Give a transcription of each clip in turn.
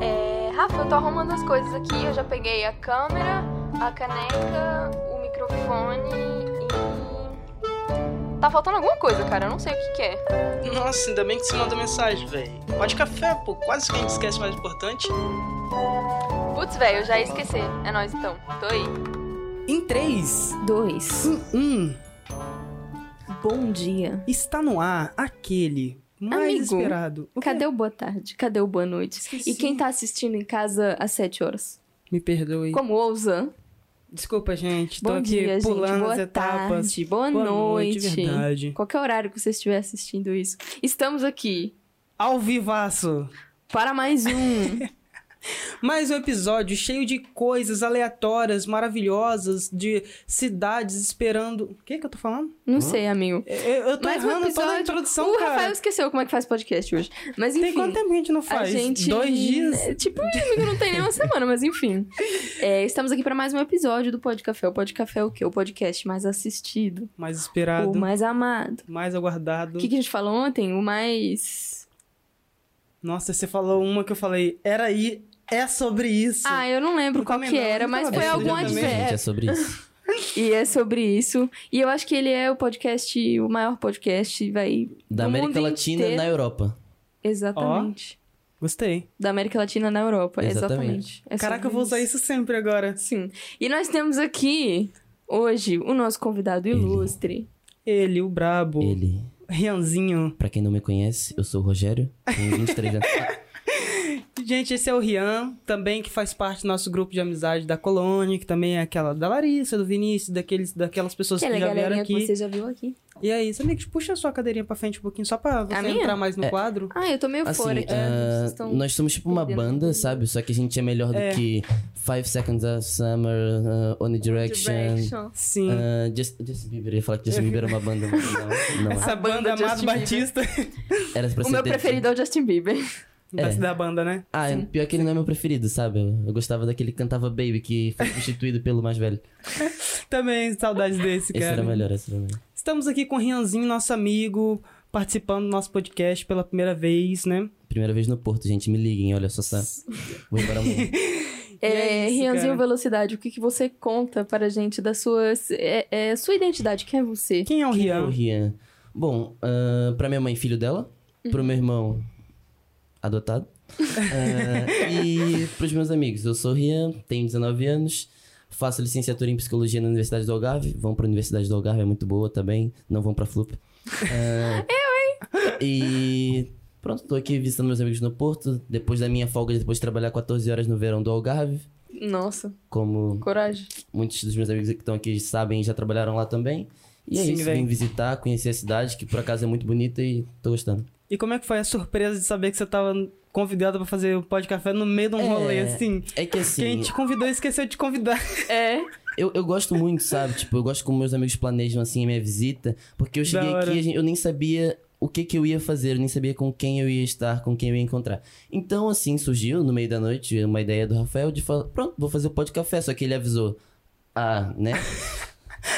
É, Rafa, eu tô arrumando as coisas aqui. Eu já peguei a câmera, a caneca, o microfone e. Tá faltando alguma coisa, cara. Eu não sei o que, que é. Nossa, ainda bem que você mandou mensagem, velho. Pode café, pô. Quase que a gente esquece o mais importante. Putz, velho, eu já ia esquecer. É nóis então. Tô aí. Em 3, Dois. 1, Bom dia. está no ar aquele mais Amigo, esperado. O? Cadê o boa tarde? Cadê o boa noite? Esqueci. E quem tá assistindo em casa às 7 horas? Me perdoe. Como ousa? Desculpa, gente. Tô Bom aqui dia, gente. pulando Boa as etapas. tarde. Boa, Boa noite. noite, verdade. Qualquer horário que você estiver assistindo isso. Estamos aqui Ao vivaço. para mais um. Mais um episódio cheio de coisas aleatórias, maravilhosas, de cidades esperando. O que que eu tô falando? Não sei, amigo. Eu, eu tô Mais um errando toda a episódio. introdução, o cara. Rafael esqueceu como é que faz podcast hoje. Mas enfim. Tem quanto tempo que a gente não faz? gente. Dois dias? É, Tipo, amigo, não tem nem uma semana, mas enfim. É, estamos aqui para mais um episódio do Pod Café. O Pod Café é o quê? O podcast mais assistido. Mais esperado, O mais amado. mais aguardado. O que, que a gente falou ontem? O mais. Nossa, você falou uma que eu falei, era aí, é sobre isso. Ah, eu não lembro qual que era, mas foi decidido algum. Gente, é advérbio. sobre isso. E é sobre isso. E eu acho que ele é o podcast, o maior podcast, vai. Da América Latina inteiro. na Europa. Exatamente. Gostei. Da América Latina na Europa, exatamente. Exatamente. É Caraca, eu vou usar isso sempre agora. Sim. E nós temos aqui, hoje, o nosso convidado ilustre. Ele, o brabo, Ele, Rianzinho. pra quem não me conhece, eu sou o Rogério, tenho 23 anos. Gente, esse é o Rian, também que faz parte do nosso grupo de amizade da Colônia, que também é aquela da Larissa, do Vinícius, daqueles, daquelas pessoas que, já vieram aqui. que você já viu aqui. E aí, Samix, puxa a sua cadeirinha pra frente um pouquinho, só pra você entrar mais no É. quadro. Ah, eu tô meio Assim, fora aqui. ah, estão- nós somos tipo uma banda, sabe? Só que a gente é melhor do É. que Five Seconds of Summer, uh, One Direction. Direction. Sim. Uh, Just- Justin Bieber, eu ia falar que Justin Bieber é uma banda, não, não é. Essa banda, banda Amado. Batista Era pra O meu preferido é o Justin Bieber. Da, É. da banda, né? Ah, Sim. pior que ele não é meu preferido, sabe? Eu, gostava daquele que cantava Baby, que foi substituído pelo mais velho. Também saudades desse, Esse cara. era melhor, esse era melhor. Estamos aqui com o Rianzinho, nosso amigo, participando do nosso podcast pela primeira vez, né? Primeira vez no Porto, gente, me liguem, olha só, tá? Vou embora amanhã. E é É, isso, Rianzinho cara. Velocidade, o que, que você conta para a gente da sua, é, é, sua identidade? Quem é você? Quem é o Quem é o Rian? Rian? Bom, ah, pra minha mãe, filho dela. Pro meu irmão, adotado. Ah, e pros meus amigos, eu sou Rian, tenho 19 anos. Faço licenciatura em Psicologia na Universidade do Algarve. Vão pra Universidade do Algarve, é muito boa também. Não vão pra Flup. Ah, eu, hein? E pronto, tô aqui visitando meus amigos no Porto. Depois da minha folga, depois de trabalhar 14 horas no verão do Algarve. Nossa, Como coragem. muitos dos meus amigos que estão aqui sabem já trabalharam lá também. E é Sim, isso, véi. vim visitar, conhecer a cidade, que por acaso é muito bonita e tô gostando. E como é que foi a surpresa de saber que você tava convidado pra fazer o Pó de Café no meio de um É, rolê, assim? É que assim, Quem te convidou esqueceu de convidar. É, eu, eu gosto muito, sabe? Tipo, eu gosto como meus amigos planejam assim a minha visita, porque eu cheguei aqui, gente- eu nem sabia o que que eu ia fazer, eu nem sabia com quem eu ia estar, com quem eu ia encontrar. Então, assim, surgiu no meio da noite uma ideia do Rafael de falar, pronto, vou fazer o pó de café, só que ele avisou. Ah, né?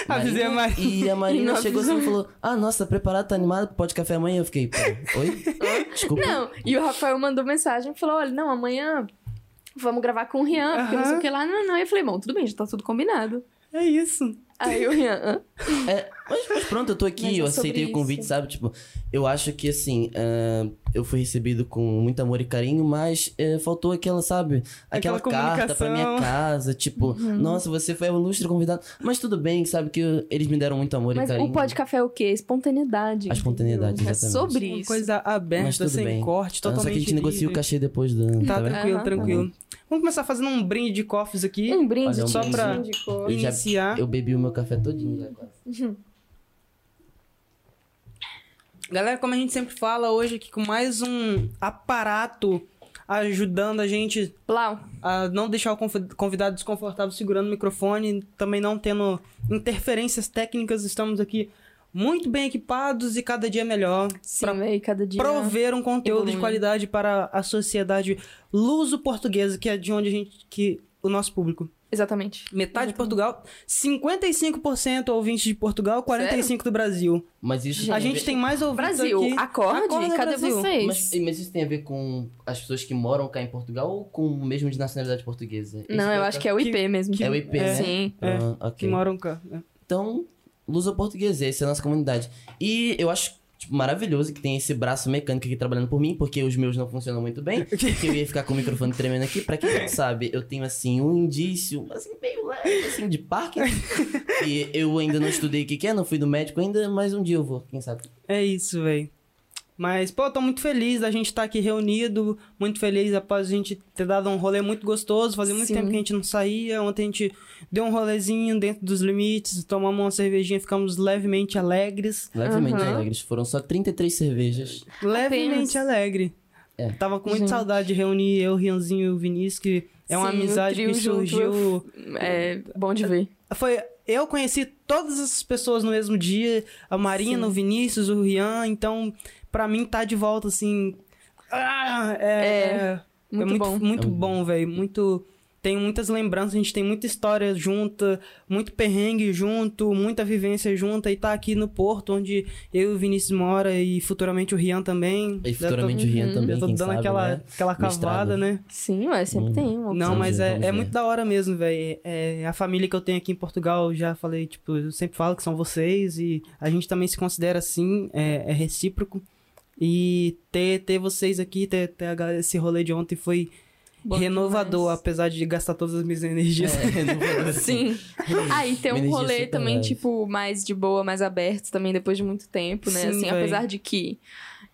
Avisei a Marina. E a Marina chegou assim e falou: Ah, nossa, tá preparado, tá animado pro pó de café amanhã? Eu fiquei, "Pô, oi? Desculpa. não. E o Rafael mandou mensagem e falou: olha, não, amanhã vamos gravar com o Rian, porque não sei o que lá. Não, não. Eu falei, bom, tudo bem, já tá tudo combinado. É isso. Aí o Rian? É, mas, mas pronto, eu tô aqui, Mas é eu aceitei o convite, isso. sabe? Tipo, eu acho que assim, ah, eu fui recebido com muito amor e carinho, mas eh, faltou aquela, sabe? Aquela, Aquela carta pra minha casa, tipo, Uhum. nossa, você foi o ilustre convidado. Mas tudo bem, sabe? Que eu- eles me deram muito amor Mas e carinho. o pó de café é o quê? Espontaneidade. A espontaneidade, entendeu? É exatamente. sobre Uma isso. coisa Mas aberta, tudo sem bem. corte, Ah, Só totalmente que a gente negocia o livre. cachê depois do. Tá bem? tranquilo, Aham. tranquilo. Vamos começar fazendo um brinde de cofres aqui. Um brinde um só brinde. pra. Eu já- iniciar. Eu bebi o meu café todinho já quase. Galera, como a gente sempre fala, hoje aqui com mais um aparato ajudando a gente Blau. a não deixar o conv- convidado desconfortável segurando o microfone, também não tendo interferências técnicas, estamos aqui muito bem equipados e cada dia melhor dia. prover um conteúdo de qualidade para a sociedade luso-portuguesa, que é de onde a gente que o nosso público. Exatamente. Metade de Exatamente. Portugal, 55% ouvintes de Portugal, 45% do Brasil. Mas isso A tem gente tem mais ouvintes Brasil, aqui. acorde, Acorda, cadê Brasil. vocês? Mas, mas isso tem a ver com as pessoas que moram cá em Portugal ou com o mesmo de nacionalidade portuguesa? Isso Não, eu acho que é o IP Que- mesmo. É o IP, é. né? Sim. É, Ah, Que ok. moram cá. É. Então, luso português, essa é a nossa comunidade. E eu acho tipo, maravilhoso que tem esse braço mecânico aqui trabalhando por mim, porque os meus não funcionam muito bem. Porque eu ia ficar com o microfone tremendo aqui. Pra quem não sabe, eu tenho, assim, um indício, assim, meio leve, assim, de Parkinson. e eu ainda não estudei o que que é, não fui no médico ainda, mas um dia eu vou, quem sabe. É isso, velho. Mas, pô, tô muito feliz da gente estar aqui reunido, muito feliz após a gente ter dado um rolê muito gostoso. Fazia muito Sim. tempo que a gente não saía. Ontem a gente deu um rolezinho dentro dos limites, tomamos uma cervejinha, ficamos levemente alegres. Levemente Aham. alegres. Foram só 33 cervejas. Levemente alegre. É. Tava com muita Gente. saudade de reunir eu, Rianzinho e o Vinícius, que é uma Sim, amizade que junto, surgiu. É bom de ver. Foi. Eu conheci todas essas pessoas no mesmo dia, a Marina, Sim. o Vinícius, o Rian, então, pra mim, tá de volta, assim. Ah, é, É, é, Muito, é muito, bom. muito É bom, velho. Muito. Tem muitas lembranças, a gente tem muita história junta, muito perrengue junto, muita vivência junta, e tá aqui no Porto, onde eu e o Vinícius mora, e futuramente o Rian também. E Já tô- futuramente o Rian Uhum. também, já tô quem dando sabe, aquela, né? aquela Mestrado. cavada, né? Sim, mas sempre Hum. tem uma Não, mas é, é muito da hora mesmo, velho. É, a família que eu tenho aqui em Portugal, já falei, tipo, eu sempre falo que são vocês e a gente também se considera assim, é, é recíproco. E ter, ter vocês aqui, ter, ter esse rolê de ontem foi Bom renovador, demais. apesar de gastar todas as minhas energias. É, Sim. Ah, e tem um rolê também, tipo, mais de boa, mais aberto também, depois de muito tempo, né? Sim, assim, véi. apesar de que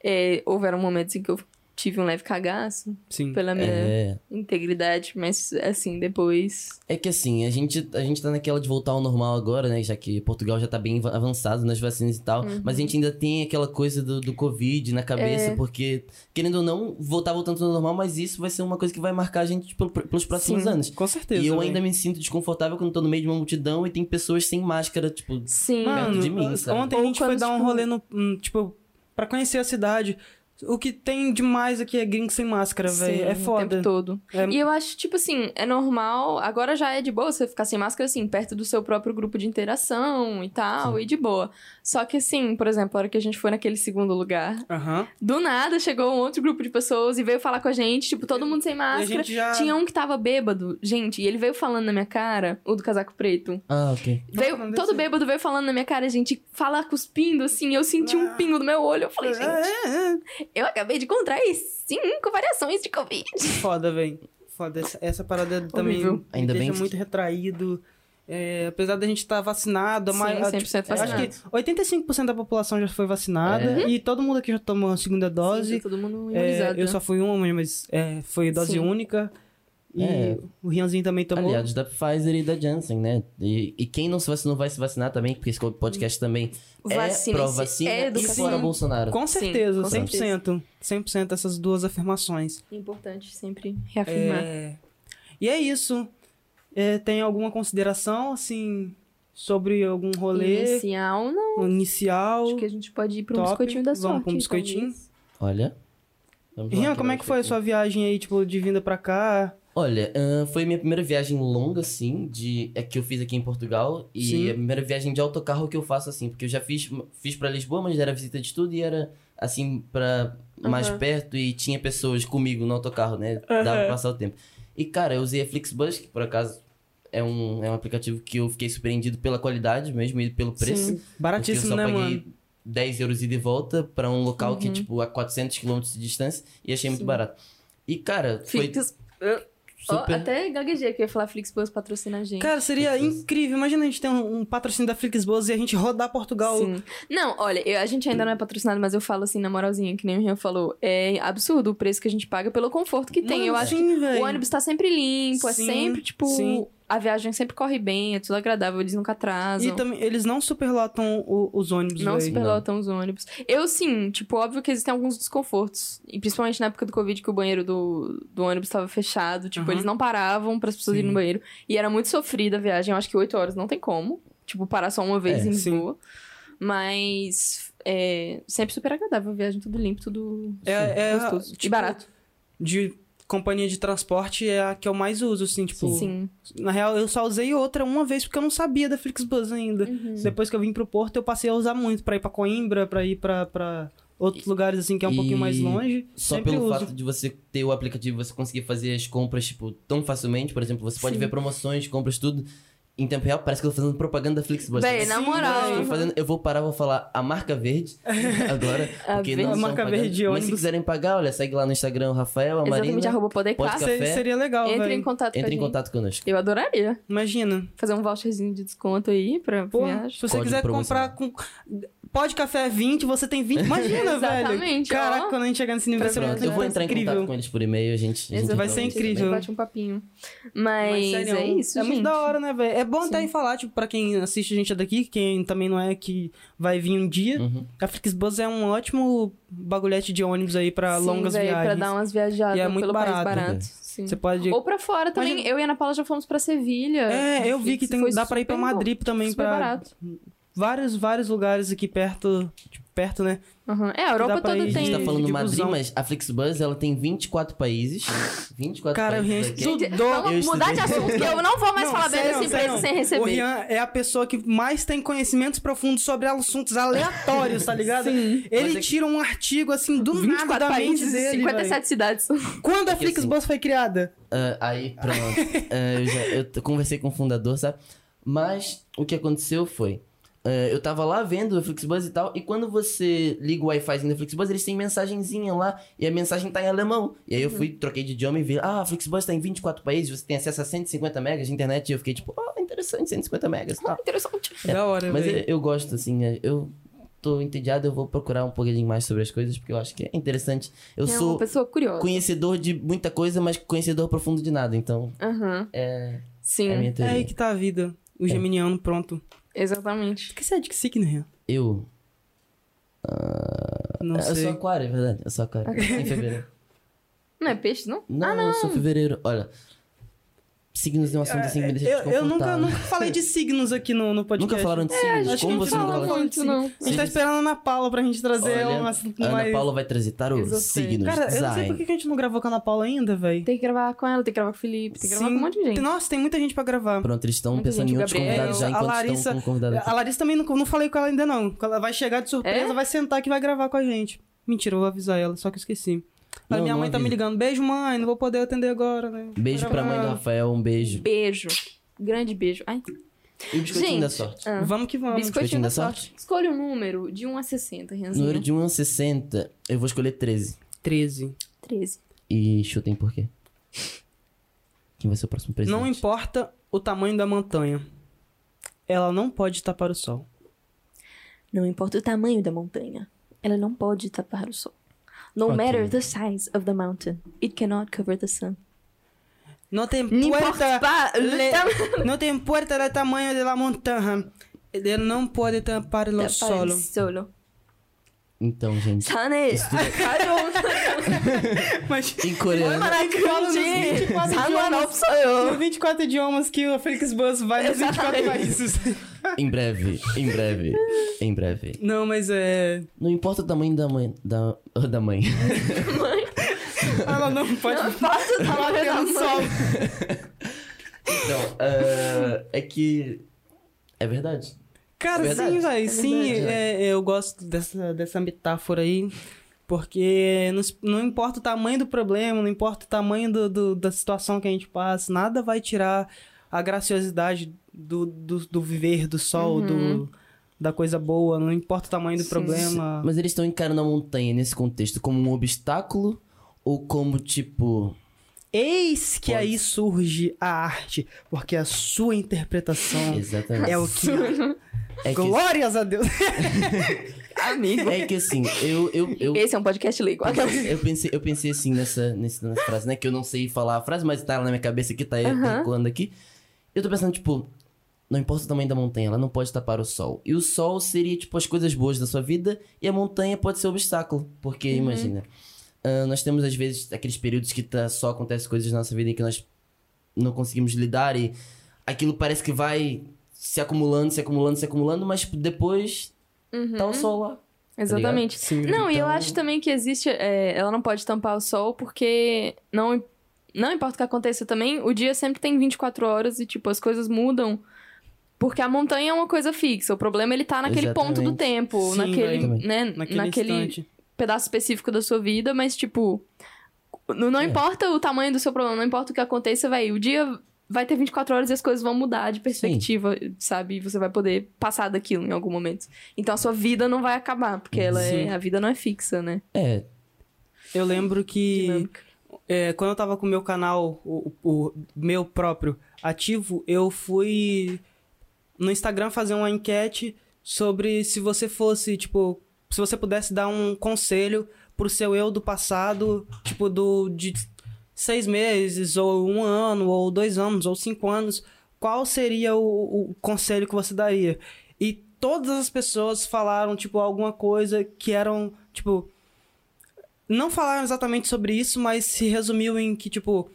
é, houveram momentos em que eu tive um leve cagaço Sim. pela minha É, integridade, mas assim, depois. é que assim, a gente, a gente tá naquela de voltar ao normal agora, né? Já que Portugal já tá bem va- avançado nas vacinas e tal. Mas a gente ainda tem aquela coisa do, do Covid na cabeça, É. porque, querendo ou não, voltar voltando ao normal, mas isso vai ser uma coisa que vai marcar a gente pelo- pelos próximos Sim. anos. Com certeza. E eu véi. ainda me sinto desconfortável quando tô no meio de uma multidão e tem pessoas sem máscara, tipo. Sim. Mano, de mim, sabe? ontem a gente foi dar um tipo- rolê no. hum, Tipo, pra conhecer a cidade. O que tem demais aqui é gringo sem máscara, velho. Sim, É O foda. tempo todo. É- E eu acho, tipo assim, é normal. Agora já é de boa você ficar sem máscara, assim, perto do seu próprio grupo de interação e tal, e de boa. Só que, assim, por exemplo, a hora que a gente foi naquele segundo lugar, do nada chegou um outro grupo de pessoas e veio falar com a gente, tipo, todo mundo sem E a máscara. gente já. Tinha um que tava bêbado, gente, e ele veio falando na minha cara, o do casaco preto. Ah, ok. Veio, todo desse- bêbado veio falando na minha cara, gente, fala cuspindo, assim, eu senti um Ah. pingo no meu olho. Eu falei, gente, É, é, eu acabei de contrair cinco variações de Covid. é. Foda, velho. Foda. Essa, essa parada também Horrível. me Ainda deixa bem que- muito retraído. É, apesar da gente estar vacinado, a Sim, a- 100% tipo, acho vacinado. que 85% da população já foi vacinada É. e todo mundo aqui já tomou a segunda dose. Sim, tá todo mundo É, imunizado. eu né? só fui uma, mas é, foi dose Sim. única. E É. o Rianzinho também tomou. Aliados da Pfizer e da Janssen, né? E, e quem não se vacinou vai se vacinar também, porque esse podcast também é Vacina-se, pró-vacina é e fora Bolsonaro. Com Sim, certeza, com 100%. 100% essas duas afirmações. Importante sempre reafirmar. É, E é isso. É, tem alguma consideração, assim, sobre algum rolê Inicial, não. inicial? Acho que a gente pode ir para um biscoitinho da Vamos sorte. pra um biscoitinho? talvez. Olha. Vamos Rian, como é que foi a sua viagem aí, tipo, de vinda pra cá? Olha, ahn, foi minha primeira viagem longa, assim, de, é que eu fiz aqui em Portugal. E Sim. a primeira viagem de autocarro que eu faço, assim, porque eu já fiz, fiz pra Lisboa, mas era visita de estudo e era, assim, pra mais Aham. perto e tinha pessoas comigo no autocarro, né? Dava pra passar o tempo. E, cara, eu usei a Flixbus, que por acaso é um, é um aplicativo que eu fiquei surpreendido pela qualidade mesmo e pelo preço. Sim. Baratíssimo, só né, paguei mano? 10 euros e volta pra um local que é, Uhum. tipo, a 400 km de distância e achei muito Sim. barato. E, cara, foi Super... até gaguejei que eu ia falar Flixbus patrocina a gente. Cara, seria Flixbus. incrível. Imagina a gente ter um, um patrocínio da Flixbus e a gente rodar Portugal. Sim. Não, olha, eu- a gente ainda não é patrocinado, mas eu falo assim, na moralzinha, que nem o Rian falou. É absurdo o preço que a gente paga pelo conforto que tem. Mano, eu acho sim, que véi. o ônibus tá sempre limpo, é Sim, sempre, tipo. sim. A viagem sempre corre bem, é tudo agradável, eles nunca atrasam. E também, eles não superlotam o- os ônibus, Não superlotam os ônibus. Eu, sim, tipo, óbvio que existem alguns desconfortos. E principalmente na época do Covid, que o banheiro do, do ônibus estava fechado. Tipo, Aham. eles não paravam para as pessoas Sim. irem no banheiro. E era muito sofrida a viagem. Eu acho que oito horas não tem como. Tipo, parar só uma vez É, em sim. Lisboa. Mas é sempre super agradável a viagem, tudo limpo, tudo É, é gostoso. e tipo, barato. de companhia de transporte é a que eu mais uso, assim, tipo. Sim. Na real, eu só usei outra uma vez porque eu não sabia da Flixbus ainda. Uhum. Depois que eu vim pro Porto, eu passei a usar muito pra ir pra Coimbra, pra ir pra, pra outros lugares, assim, que é um E pouquinho mais longe. Só pelo uso. fato de você ter o aplicativo, você conseguir fazer as compras, tipo, tão facilmente. Por exemplo, você pode Sim. ver promoções, compras, tudo. Em tempo real, parece que eu tô fazendo propaganda da Flixbus. Véi, na moral. Eu, fazendo, eu vou parar, vou falar a marca verde agora. A porque verde. não A marca pagando. verde de Mas se quiserem pagar, olha, segue lá no Instagram o Rafael, a Exatamente, Marina. arroba Podercast. café. Se- Seria legal, Entre velho. em contato com Entre a em gente. contato conosco. Eu adoraria Imagina. fazer um voucherzinho de desconto aí pra Pô, viagem. se você Código quiser promocional. comprar com. Pode café 20, você tem 20. Imagina, velho. Exatamente, Caraca, ó. quando a gente chegar nesse nível, vai ser muito Eu vou entrar em incrível. contato com eles por e-mail, a gente. a gente vai ser incrível. Bate um papinho. Mas, sério, é isso, É gente. muito da hora, né, velho? É bom até Sim. em falar, tipo, pra quem assiste a gente daqui, quem também não é que vai vir um dia. Uhum. A Flixbus é um ótimo bagulhete de ônibus aí pra Sim, longas véi, viagens. Pra dar umas viajadas E é muito pelo país barato. barato. Sim. Você pode... Ou pra fora também. Imagina- Eu e a Ana Paula já fomos pra Sevilha. É, eu vi que tem, dá pra ir pra bom, Madrid também, Super pra barato. Vários, vários lugares aqui perto, tipo, perto, né? Uhum. É, a Europa toda ir. A tem. gente tá falando de Madrid, mas a Flixbus, ela tem 24 países. 24 Cara, o Rian países aqui. estudou. Vamos Eu mudar de assunto, que eu não vou mais Não, falar bem sério, dessa empresa sério. sem O receber. Rian é a pessoa que mais tem conhecimentos profundos sobre assuntos aleatórios, tá ligado? Sim. Ele é que- tira um artigo assim do nada 24 da mente países, dele. 57 velho. cidades. Quando a Porque, Flixbus foi criada? Ah, aí, pronto. Ah, eu, já, eu conversei com o fundador, sabe? Mas o que aconteceu foi. Ah, eu tava lá vendo o Flixbus e tal, e quando você liga o Wi-Fi da Flixbus, eles têm mensagenzinha lá, e a mensagem tá em alemão. E aí eu fui, troquei de idioma e vi, ah, a Flixbus tá em 24 países, você tem acesso a 150 megas de internet, e eu fiquei tipo, ah, interessante, 150 megas e tal. Interessante. É, Da hora, Mas eu, eu gosto, assim, é, eu tô entediado, eu vou procurar um pouquinho mais sobre as coisas, porque eu acho que é interessante. Eu é sou uma pessoa curiosa. conhecedor de muita coisa, mas conhecedor profundo de nada, então Aham. é, Sim, é É aí que tá a vida. O geminiano pronto. Exatamente. O que você é de que signo, Rian? Eu. Não eu sei. sou aquário, é verdade. Eu sou aquário. em fevereiro. Não é peixe, não? Não, eu sou fevereiro. Olha. Signos é um assunto assim que me deixa Eu, eu nunca, nunca falei de signos aqui no, no podcast. Nunca falaram de signos? acho que Como você nunca falou? muito, não. A gente tá Signos. esperando a Ana Paula pra gente trazer Olha, um assunto Ana mais... Paula vai trazer tarô, Esotérico. signos, Cara, eu não sei design. por que a gente não gravou com a Ana Paula ainda, velho. Tem que gravar com ela, tem que gravar com o Felipe, tem que gravar com um monte de gente. Nossa, tem muita gente pra gravar. Pronto, eles estão pensando gente, em o outros Gabriel, convidados já a enquanto Larissa- estão com o convidado aqui. A Larissa também não, não falei com ela ainda, não. Ela vai chegar de surpresa, É? vai sentar aqui e vai gravar com a gente. Mentira, eu vou avisar ela, só que eu esqueci. Não, minha mãe tá me ligando. Beijo, mãe. Não vou poder atender agora, né? Beijo pra mãe do Rafael, um beijo. Beijo. Grande beijo. Ai, E o biscoitinho Gente, da sorte. ah. Vamos que vamos. Biscoitinho da da sorte. Escolha um número de 1 a 60, Rianzinho. Número de 1 a 60, eu vou escolher 13. 13. 13. E chutem por quê? Quem vai ser o próximo presidente? Não importa o tamanho da montanha. Ela não pode tapar o sol. Não importa o tamanho da montanha, ela não pode tapar o sol. No Ok. matter the size of the mountain, it cannot cover the sun. Não tem puerta... le- Não tem puerta do tamanho da montanha. Ele não pode tapar o solo. solo. Então, gente. Sane, Mas... Em coreano. Fala nos 24 idiomas. Nos Não 24 idiomas que o Felix Bus vai nos 24 Exatamente. países. Em breve, em breve, em breve. Não, mas é... Não importa o tamanho da mãe. Da, da mãe. Ela não pode importa o tamanho bater da no sol. Então, ah, é que. É verdade. Cara, É sim, velho. sim, verdade. é, eu gosto dessa, dessa metáfora aí. Porque não, não importa o tamanho do problema, não importa o tamanho do, do- da situação que a gente passa, nada vai tirar a graciosidade do, do, do viver, do sol, do, da coisa boa. Não importa o tamanho do Sim. problema. Mas eles estão encarando a montanha nesse contexto como um obstáculo ou como tipo. Eis que Pode. aí surge a arte, porque a sua interpretação Exatamente. é o que. É que, Glórias a Deus! Amigo. é que assim, eu, eu, eu, Esse é um podcast leigo. eu, pensei, eu pensei assim nessa, nessa, nessa frase, né? Que eu não sei falar a frase, mas tá na minha cabeça aqui, tá ecoando aqui. Eu tô pensando, tipo, não importa o tamanho da montanha, ela não pode tapar o sol. E o sol seria, tipo, as coisas boas da sua vida, e a montanha pode ser o obstáculo. Porque, Uhum. imagina, ah, nós temos, às vezes, aqueles períodos que tá, só acontecem coisas na nossa vida em que nós não conseguimos lidar e aquilo parece que vai se acumulando, se acumulando, se acumulando, mas tipo, depois tá o sol lá. Exatamente. Sim, Não, e eu Então- acho também que existe. é, ela não pode tampar o sol porque não, não importa o que aconteça também, o dia sempre tem 24 horas e, tipo, as coisas mudam. Porque a montanha é uma coisa fixa. O problema ele tá naquele ponto do Exatamente. tempo, Sim, naquele, né, Naquele, naquele instante. pedaço específico da sua vida, mas tipo, não, não É. importa o tamanho do seu problema, não importa o que aconteça, vai, o dia vai ter 24 horas e as coisas vão mudar de perspectiva, sabe? E você vai poder passar daquilo em algum momento. Então a sua vida não vai acabar, porque ela Sim. é, a vida não é fixa, né? É, Eu lembro que é, quando eu tava com o meu canal, o, o meu próprio, ativo, eu fui no Instagram fazer uma enquete sobre se você fosse, tipo, se você pudesse dar um conselho pro seu eu do passado, tipo, do de seis meses, ou um ano, ou dois anos, ou cinco anos, qual seria o, o conselho que você daria? E todas as pessoas falaram, tipo, alguma coisa que eram, tipo, não falaram exatamente sobre isso, mas se resumiu em que, tipo,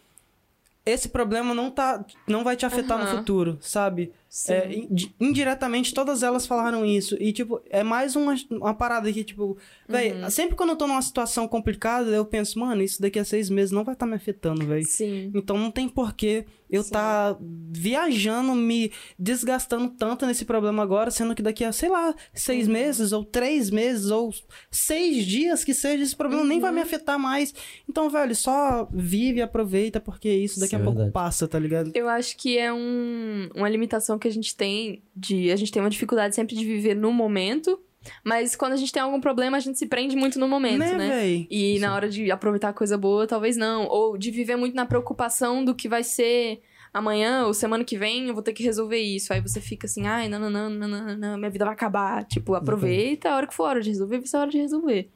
esse problema não tá. não vai te afetar no Aham. futuro, sabe? Sim. É, in- indiretamente, todas elas falaram isso. E, tipo, é mais uma, uma parada que, tipo, véi, Uhum. sempre quando eu tô numa situação complicada, eu penso, mano, isso daqui a seis meses não vai estar me afetando, velho. Sim. Então não tem porquê eu Sim. tá viajando, me desgastando tanto nesse problema agora, sendo que daqui a, sei lá, seis Uhum. meses, ou três meses, ou seis dias que seja, esse problema nem Uhum. vai me afetar mais. Então, velho, só vive e aproveita, porque isso daqui Isso a é pouco verdade. passa, tá ligado? Eu acho que é um, uma limitação que a gente tem de. A gente tem uma dificuldade sempre de viver no momento, mas quando a gente tem algum problema, a gente se prende muito no momento, né? né, véi? E Sim. na hora de aproveitar a coisa boa, talvez não. Ou de viver muito na preocupação do que vai ser amanhã ou semana que vem, eu vou ter que resolver isso. Aí você fica assim, ai, não, não, não, não, não, não, minha vida vai acabar. Tipo, aproveita a hora que for a hora de resolver, vai ser a hora de resolver.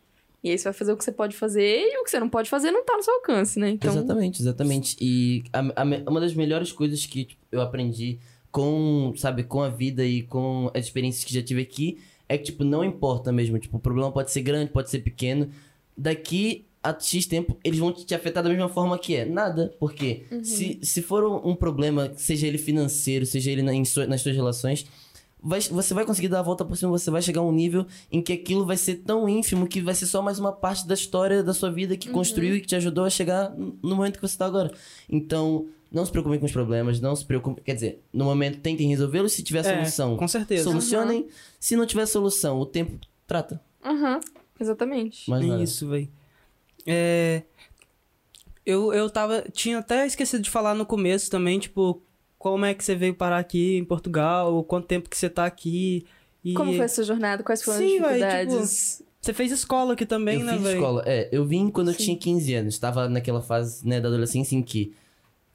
E aí você vai fazer o que você pode fazer e o que você não pode fazer não tá no seu alcance, né? Então, Exatamente, exatamente. E a- a uma das melhores coisas que tipo, eu aprendi com, sabe, com a vida e com as experiências que já tive aqui é que, tipo, não importa mesmo. Tipo, o problema pode ser grande, pode ser pequeno. Daqui a X tempo, eles vão te afetar da mesma forma que é. Nada. Porque se, se for um, problema, seja ele financeiro, seja ele na- em sua- nas suas relações, vai- você vai conseguir dar a volta por cima, você vai chegar a um nível em que aquilo vai ser tão ínfimo que vai ser só mais uma parte da história da sua vida que construiu e que te ajudou a chegar no momento que você está agora. Então, não se preocupem com os problemas, não se preocupem. Quer dizer, no momento tentem resolvê-los se tiver É, solução. com certeza. Solucionem. Se não tiver solução, o tempo trata. aham, exatamente. Mas nada. Isso, velho. É. Eu, eu tava. Tinha até esquecido de falar no começo também, tipo, como é que você veio parar aqui em Portugal, quanto tempo que você tá aqui. E Como foi a sua jornada? Quais foram Sim, as véi, dificuldades? Você fez escola aqui também, eu né, fiz velho? escola. É, eu vim quando eu Sim. tinha 15 anos. Tava naquela fase, né, da adolescência em que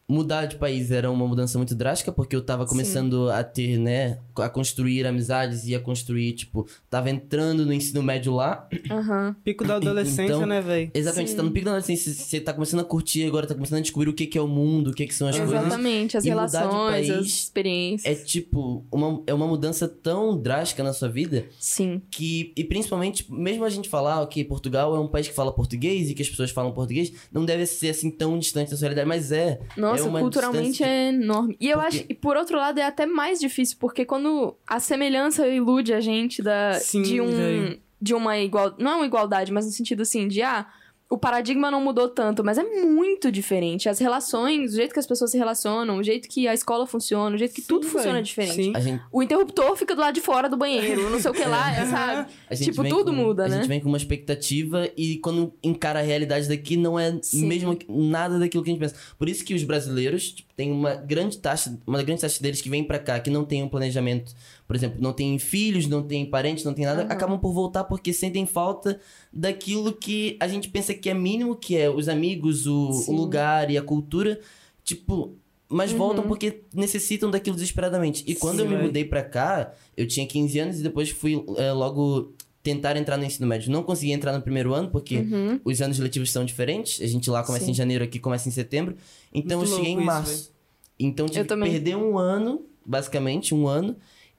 mudar de país era uma mudança muito drástica, porque eu tava começando a ter, né, a construir amizades e a construir, tipo, tava entrando no ensino médio lá. Aham. Pico da adolescência, Então, né, velho? Exatamente, Sim. você tá no pico da adolescência, você tá começando a curtir agora, tá começando a descobrir o que que é o mundo, o que que são as coisas. Exatamente, as E mudar de relações, país as experiências. É tipo, uma, é uma mudança tão drástica na sua vida Sim. que, e principalmente, mesmo a gente falar que Portugal é um país que fala português e que as pessoas falam português, não deve ser assim tão distante da sua realidade, mas é. Nossa, é culturalmente distância é enorme. E eu Porque- acho, e por outro lado, é até mais difícil, porque quando a semelhança ilude a gente da, Sim, de um. véi. De uma igual. Não é uma igualdade, mas no sentido assim, de ah. O paradigma não mudou tanto, mas é muito diferente. As relações, o jeito que as pessoas se relacionam, o jeito que a escola funciona, o jeito que Sim, tudo funciona véi. diferente. Sim. A gente, O interruptor fica do lado de fora do banheiro, não sei o que lá, é, sabe? a gente Tipo, vem tudo com- muda, A né? gente vem com uma expectativa e quando encara a realidade daqui não é Sim. mesmo nada daquilo que a gente pensa. Por isso que os brasileiros tipo, têm uma grande taxa, uma grande taxa deles que vêm pra cá, que não tem um planejamento, por exemplo, não tem filhos, não tem parentes, não tem nada, Aham. acabam por voltar porque sentem falta daquilo que a gente pensa que é mínimo, que é os amigos, o, o lugar e a cultura, tipo, mas Uhum. voltam porque necessitam daquilo desesperadamente. E quando Sim, eu me mudei pra cá, eu tinha 15 anos e depois fui é, logo tentar entrar no ensino médio. Não consegui entrar no primeiro ano porque Uhum. os anos letivos são diferentes. A gente lá começa Sim. em janeiro, aqui começa em setembro. Então Muito eu cheguei em louco isso, março. então tive que perder um ano, basicamente, um ano.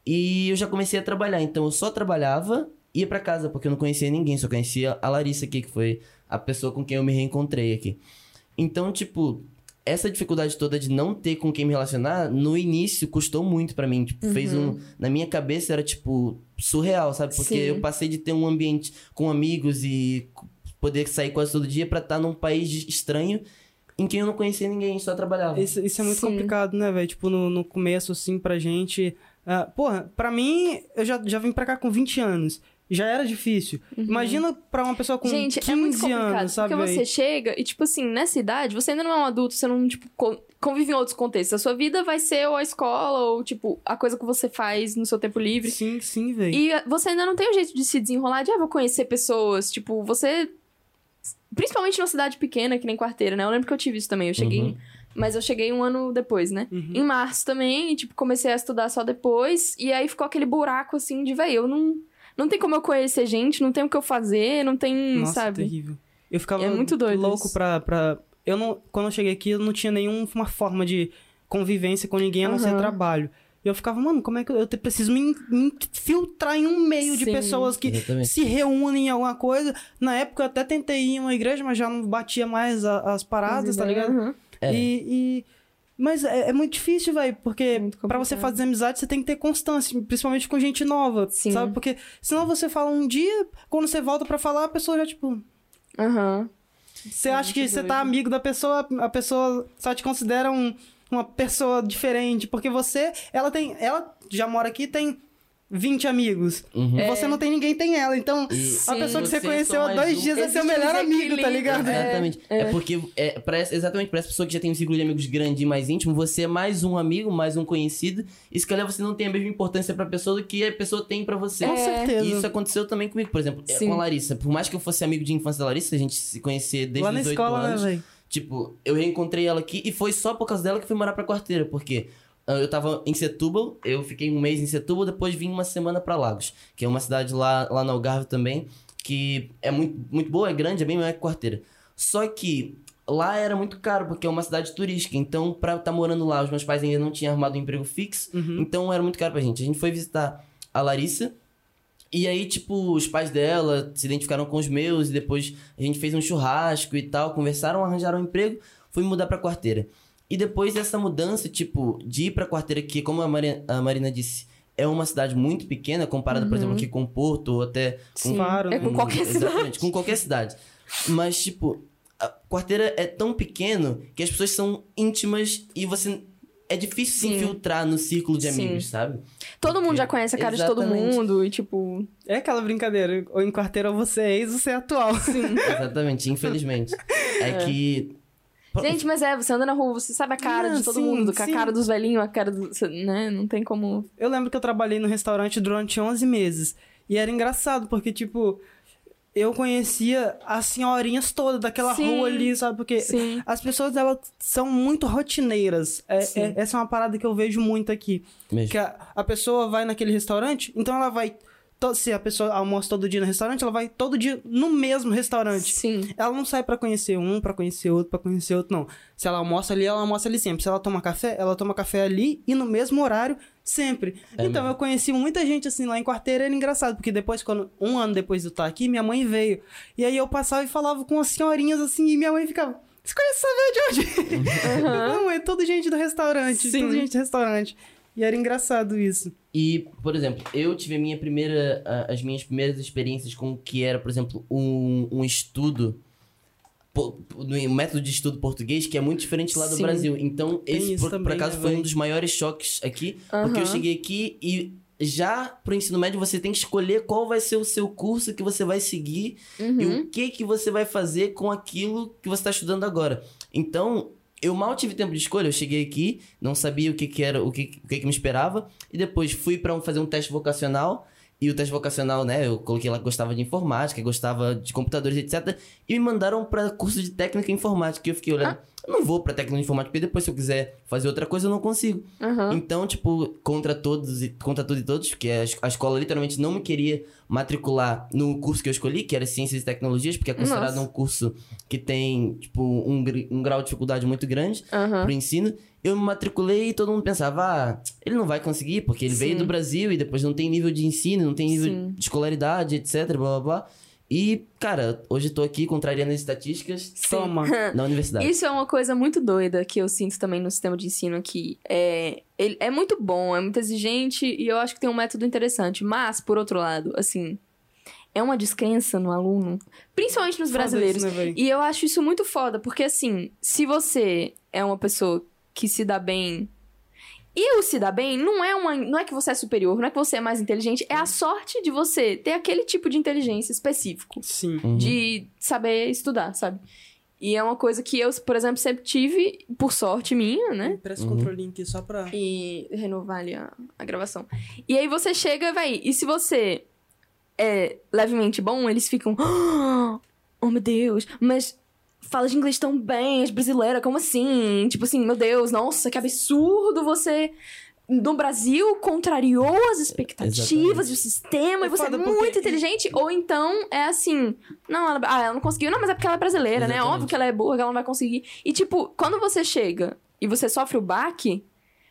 E eu já comecei a trabalhar. Então eu só trabalhava e ia pra casa, porque eu não conhecia ninguém, só conhecia a Larissa aqui, que foi a pessoa com quem eu me reencontrei aqui. Então, tipo, essa dificuldade toda de não ter com quem me relacionar, no início custou muito pra mim. Tipo, fez um. Na minha cabeça era, tipo, surreal, sabe? Porque Sim. eu passei de ter um ambiente com amigos e poder sair quase todo dia pra estar num país estranho em quem eu não conhecia ninguém, só trabalhava. Isso, isso é muito Sim. complicado, né, velho? Tipo, no, no começo, assim, pra gente. Ah, porra, pra mim, eu já, já vim pra cá com 20 anos. Já era difícil. Imagina pra uma pessoa com Uhum. Gente, 15 é muito complicado. anos, sabe? porque você chega e, tipo assim, nessa idade, você ainda não é um adulto, você não, tipo, co- convive em outros contextos. A sua vida vai ser ou a escola, ou, tipo, a coisa que você faz no seu tempo livre. Sim, sim, velho. E eh, você ainda não tem um jeito de se desenrolar, de, ah, vou conhecer pessoas. Tipo, você. Principalmente numa cidade pequena, que nem quarteira, né? Eu lembro que eu tive isso também. Eu cheguei. Uhum. Mas eu cheguei um ano depois, né? Uhum. Em março também, e, tipo, comecei a estudar só depois. E aí ficou aquele buraco, assim, de, véi, eu não. Não tem como eu conhecer gente, não tem o que eu fazer, não tem, Nossa, sabe? terrível. Eu ficava É muito doido louco isso. pra, pra. Eu não. Quando eu cheguei aqui, eu não tinha nenhuma forma de convivência com ninguém a não ser Aham. trabalho. E eu ficava, mano, como é que eu, eu preciso me, in- me infiltrar em um meio de Sim. pessoas que Exatamente. se reúnem em alguma coisa? Na época eu até tentei ir em uma igreja, mas já não batia mais a- as paradas, tá ligado? Uhum. É. E, e- Mas é, é muito difícil, velho, porque muito pra você fazer amizade você tem que ter constância, principalmente com gente nova, Sim. sabe? Porque senão você fala um dia, quando você volta pra falar, a pessoa já, tipo, Aham. você É acha que você tá amigo da pessoa, a pessoa só te considera um- uma pessoa diferente, porque você, ela tem, ela já mora aqui, tem 20 amigos. Uhum. E você não tem ninguém, tem ela. Então, E a pessoa que você conheceu há dois um. dias é seu melhor amigo, tá desequilíbrio. ligado? Exatamente. É, porque, é, pra essa- exatamente, pra essa pessoa que já tem um círculo de amigos grande e mais íntimo, você é mais um amigo, mais um conhecido. E se calhar você não tem a mesma importância pra pessoa do que a pessoa tem pra você. Com certeza. E isso aconteceu também comigo, por exemplo, é, Sim. com a Larissa. Por mais que eu fosse amigo de infância da Larissa, a gente se conhecer desde Lá na os 8 escola, anos. né? Tipo, eu reencontrei ela aqui e foi só por causa dela que fui morar pra quarteira, porque ah, eu tava em Setúbal, eu fiquei um mês em Setúbal, depois vim uma semana pra Lagos, que é uma cidade lá, lá no Algarve também, que é muito, muito boa, é grande, é bem maior que quarteira. Só que lá era muito caro, porque é uma cidade turística, então pra estar morando lá, os meus pais ainda não tinham arrumado um emprego fixo, Uhum. então era muito caro pra gente. A gente foi visitar a Larissa, e aí, tipo, os pais dela se identificaram com os meus, e depois a gente fez um churrasco e tal, conversaram, arranjaram um emprego, fui mudar pra quarteira. E depois dessa mudança, tipo, de ir pra quarteira, que, como a, Mari- a Marina disse, é uma cidade muito pequena, comparada, por exemplo, aqui com Porto, ou até com Sim. Claro, é né? com qualquer Exatamente, cidade. com qualquer cidade. Mas, tipo, a quarteira é tão pequeno que as pessoas são íntimas e você. É difícil se Sim. infiltrar no círculo de Sim. amigos, sabe? Todo mundo já conhece a cara de todo Exatamente. mundo e, tipo. É aquela brincadeira, ou em quarteira ou você é ex ou você é atual. Exatamente, infelizmente. É, que. Gente, mas é, você anda na rua, você sabe a cara Ah, de todo sim, mundo, com a sim. cara dos velhinhos, a cara do. né? Não tem como. Eu lembro que eu trabalhei no restaurante durante 11 meses. E era engraçado, porque, tipo, eu conhecia as senhorinhas todas daquela Sim. rua ali, sabe? Porque Sim. as pessoas, elas são muito rotineiras. É- Sim. é- essa é uma parada que eu vejo muito aqui. Mesmo. Que a, a pessoa vai naquele restaurante, então ela vai... se a pessoa almoça todo dia no restaurante, ela vai todo dia no mesmo restaurante. Sim. Ela não sai pra conhecer um, pra conhecer outro, pra conhecer outro, não. Se ela almoça ali, ela almoça ali sempre. Se ela toma café, ela toma café ali e no mesmo horário, sempre. É então, mesmo. eu conheci muita gente assim lá em quarteira, era engraçado, porque depois, quando um ano depois de eu estar aqui, minha mãe veio. E aí eu passava e falava com as senhorinhas assim, e minha mãe ficava. Você conhece essa velha de onde? Não, é tudo gente do restaurante, Sim. tudo gente do restaurante. E era engraçado isso. E, por exemplo, eu tive a minha primeira, as minhas primeiras experiências com o que era, por exemplo, um, um estudo, no método de estudo português, que é muito diferente lá do Sim. Brasil. Então, Tem esse, por, por também, acaso, né, foi um dos maiores choques aqui, porque eu cheguei aqui e já pro ensino médio você tem que escolher qual vai ser o seu curso que você vai seguir e Uhum. o que que você vai fazer com aquilo que você está estudando agora. Então, eu mal tive tempo de escolha. Eu cheguei aqui, não sabia o que, que era, o que, o que, que me esperava. E depois fui para fazer um teste vocacional. E o teste vocacional, né? Eu coloquei lá que gostava de informática, gostava de computadores, etc. E me mandaram para curso de técnica informática. E eu fiquei olhando, eu não vou para técnica em informática, porque depois se eu quiser fazer outra coisa, eu não consigo. Aham. Então, tipo, contra todos e contra tudo e todos, porque a, es- a escola literalmente não me queria matricular no curso que eu escolhi, que era Ciências e Tecnologias, porque é considerado Nossa. um curso que tem, tipo, um, um grau de dificuldade muito grande Aham. pro ensino. Eu me matriculei e todo mundo pensava, ah, ele não vai conseguir, porque ele veio Sim. do Brasil e depois não tem nível de ensino, não tem nível Sim. de escolaridade, etc, blá blá blá. E, cara, hoje tô aqui contrariando as estatísticas Toma. na universidade. Isso é uma coisa muito doida que eu sinto também no sistema de ensino aqui. É, ele é muito bom, é muito exigente e eu acho que tem um método interessante. Mas, por outro lado, assim, é uma descrença no aluno, principalmente nos Foda brasileiros. isso, né? E eu acho isso muito foda, porque assim, se você é uma pessoa que se dá bem. E o se dá bem não é uma. Não é que você é superior, não é que você é mais inteligente, é a sorte de você ter aquele tipo de inteligência específico. Sim. Uhum. De saber estudar, sabe? E é uma coisa que eu, por exemplo, sempre tive, por sorte minha, né? Presta o Uhum. controlinho aqui só pra. E renovar ali a, a gravação. E aí você chega, véi, e se você é levemente bom, eles ficam. Oh meu Deus, mas fala de inglês tão bem, és brasileira, como assim? Tipo assim, meu Deus, nossa, que absurdo você. No Brasil, contrariou as expectativas Exatamente. do sistema e É você é muito porque- inteligente. Ou então é assim, não, ela, ah, ela não conseguiu, não, mas é porque ela é brasileira, né? Exatamente. Óbvio que ela é burra, que ela não vai conseguir. E tipo, quando você chega e você sofre o baque,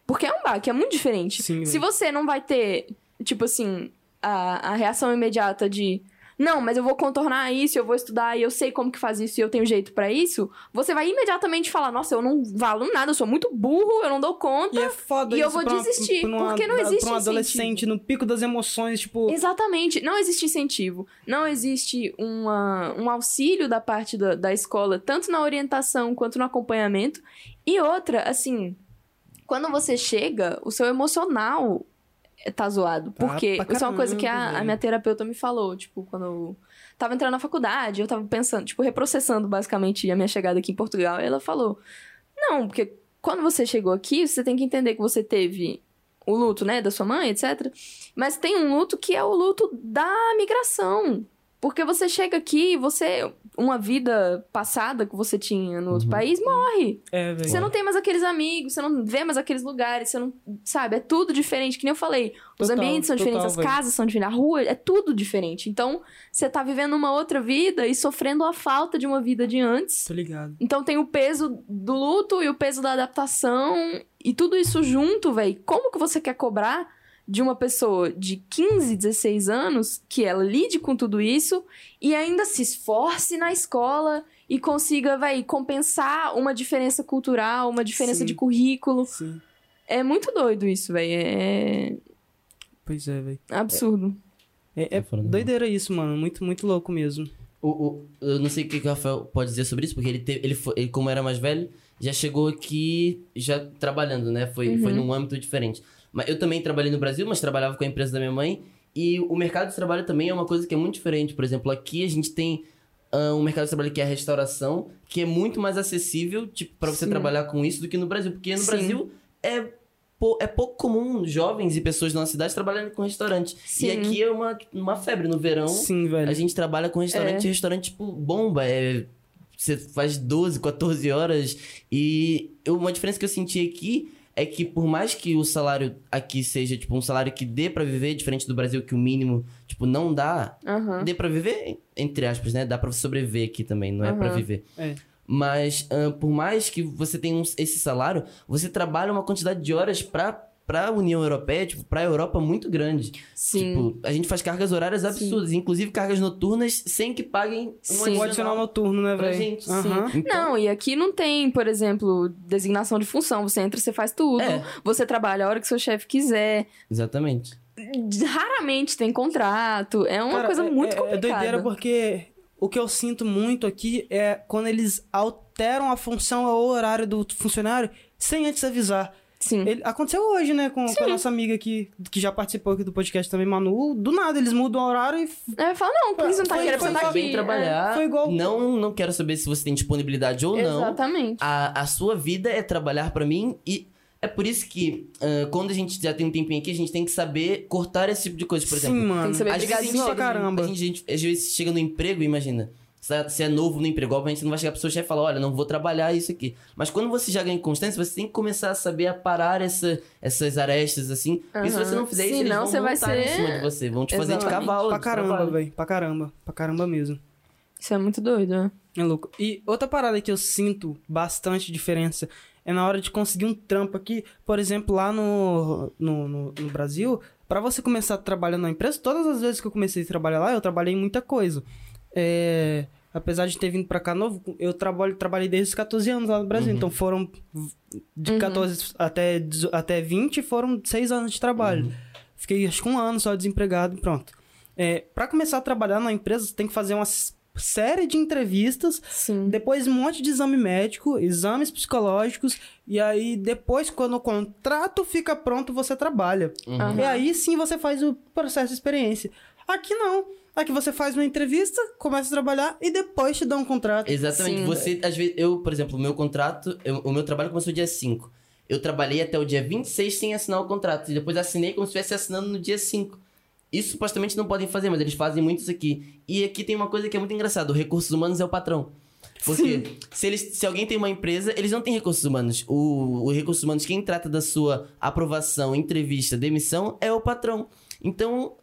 porque é um baque, é muito diferente. Sim, Se velho. você não vai ter, tipo assim, a, a reação imediata de não, mas eu vou contornar isso, eu vou estudar e eu sei como que faz isso e eu tenho jeito pra isso, você vai imediatamente falar, nossa, eu não valo nada, eu sou muito burro, eu não dou conta. E é foda E eu vou pra desistir, pra uma- porque não existe Pra um adolescente incentivo. no pico das emoções, tipo. Exatamente. Não existe incentivo. Não existe uma, um auxílio da parte da, da escola, tanto na orientação quanto no acompanhamento. E outra, assim, quando você chega, o seu emocional tá zoado. Tá Porque isso é uma coisa que a, a minha terapeuta me falou, tipo, quando eu tava entrando na faculdade, eu tava pensando, tipo, reprocessando basicamente a minha chegada aqui em Portugal. E ela falou: Não, porque quando você chegou aqui, você tem que entender que você teve o luto, né, da sua mãe, etc. Mas tem um luto que é o luto da migração. Porque você chega aqui, você. Uma vida passada que você tinha no outro Uhum. país morre. É, velho. Você não tem mais aqueles amigos, você não vê mais aqueles lugares, você não. Sabe? É tudo diferente. Que nem eu falei. Os Total, ambientes são diferentes, total, as velho. casas são diferentes, a rua, é tudo diferente. Então, você tá vivendo uma outra vida e sofrendo a falta de uma vida de antes. Tô ligado. Então tem o peso do luto e o peso da adaptação e tudo isso junto, velho. Como que você quer cobrar de uma pessoa de 15, 16 anos que ela lide com tudo isso e ainda se esforce na escola e consiga, véi, compensar uma diferença cultural, uma diferença Sim. de currículo. Sim. É muito doido isso, velho. É Pois é, velho. absurdo. É, é falando doideira isso, mano. Muito, muito louco mesmo. O, o- eu não sei o que, que o Rafael pode dizer sobre isso, porque ele, teve, ele, foi, ele, como era mais velho, já chegou aqui já trabalhando, né? Foi, foi num âmbito diferente. Mas eu também trabalhei no Brasil, mas trabalhava com a empresa da minha mãe. E o mercado de trabalho também é uma coisa que é muito diferente. Por exemplo, aqui a gente tem ah, um mercado de trabalho que é a restauração, que é muito mais acessível, tipo, para você trabalhar com isso do que no Brasil. Porque no Sim. Brasil é, é pouco comum jovens e pessoas da nossa cidade trabalharem com restaurante. Sim. E aqui é uma, uma febre. No verão, Sim, velho. a gente trabalha com restaurante e restaurante, tipo, bomba. É, você faz 12, 14 horas. E uma diferença que eu senti aqui é que por mais que o salário aqui seja, tipo, um salário que dê pra viver, diferente do Brasil, que o mínimo, tipo, não dá, Aham. dê pra viver, entre aspas, né? Dá pra sobreviver aqui também, não é pra Aham. viver. É. Mas ahn, por mais que você tenha um- esse salário, você trabalha uma quantidade de horas pra, pra União Europeia, tipo, pra Europa muito grande. Sim. Tipo, a gente faz cargas horárias absurdas, inclusive cargas noturnas, sem que paguem um Sim. Adicional noturno, né, pra velho? gente. Aham. Então, Não, e aqui não tem, por exemplo, designação de função. Você entra, você faz tudo. É. Você trabalha a hora que seu chefe quiser. Exatamente. Raramente tem contrato. É uma Cara, coisa é- muito é, complicada. É doideira porque o que eu sinto muito aqui é quando eles alteram a função ou o horário do funcionário sem antes avisar. Sim. Ele- aconteceu hoje, né, com, com a nossa amiga aqui, que já participou aqui do podcast também, Manu. Do nada, eles mudam o horário e. É, fala, não, por que você não tá foi sentar bem aqui? Trabalhar. Foi igual- Não, não quero saber se você tem disponibilidade ou É, não. Exatamente. A, a sua vida é trabalhar pra mim e é por isso que ah, quando a gente já tem um tempinho aqui, a gente tem que saber cortar esse tipo de coisa. Por Sim, exemplo, mano. Tem que saber às vezes a gente, pra caramba. a gente, a gente- às vezes chega no emprego, imagina. Se se é novo no emprego, obviamente você não vai chegar pro seu chefe e falar, olha, não vou trabalhar isso aqui. Mas quando você já ganha constância, você tem que começar a saber aparar essa, essas arestas, assim. Porque se você não fizer isso, Senão eles vão você vai montar em ser- cima de você. Vão te fazer de Exatamente. cavalo. Pra caramba, velho. Pra caramba. Pra caramba mesmo. Isso é muito doido, né? É louco. E outra parada que eu sinto bastante diferença é na hora de conseguir um trampo aqui. Por exemplo, lá no, no, no, no Brasil, pra você começar a trabalhar na empresa, todas as vezes que eu comecei a trabalhar lá, eu trabalhei em muita coisa. É, apesar de ter vindo pra cá novo, eu trabalho, trabalhei desde os 14 anos lá no Brasil. Então foram de Uhum. 14 até, 18 até 20, foram 6 anos de trabalho. Fiquei acho que um ano só desempregado e pronto. É, para começar a trabalhar na empresa, você tem que fazer uma série de entrevistas, Sim. depois um monte de exame médico, exames psicológicos, e aí depois, quando o contrato fica pronto, você trabalha. Aham. E aí sim você faz o processo de experiência. Aqui não. Aqui você faz uma entrevista, começa a trabalhar e depois te dá um contrato. Exatamente. Sim. Você, às vezes, eu, por exemplo, o meu contrato, eu- o meu trabalho começou dia 5. Eu trabalhei até o dia 26 sem assinar o contrato. E depois assinei como se estivesse assinando no dia 5. Isso supostamente não podem fazer, mas eles fazem muito isso aqui. E aqui tem uma coisa que é muito engraçada: o recursos humanos é o patrão. Porque se, eles, se alguém tem uma empresa, eles não têm recursos humanos. O, o recursos humanos, quem trata da sua aprovação, entrevista, demissão, é o patrão. Então,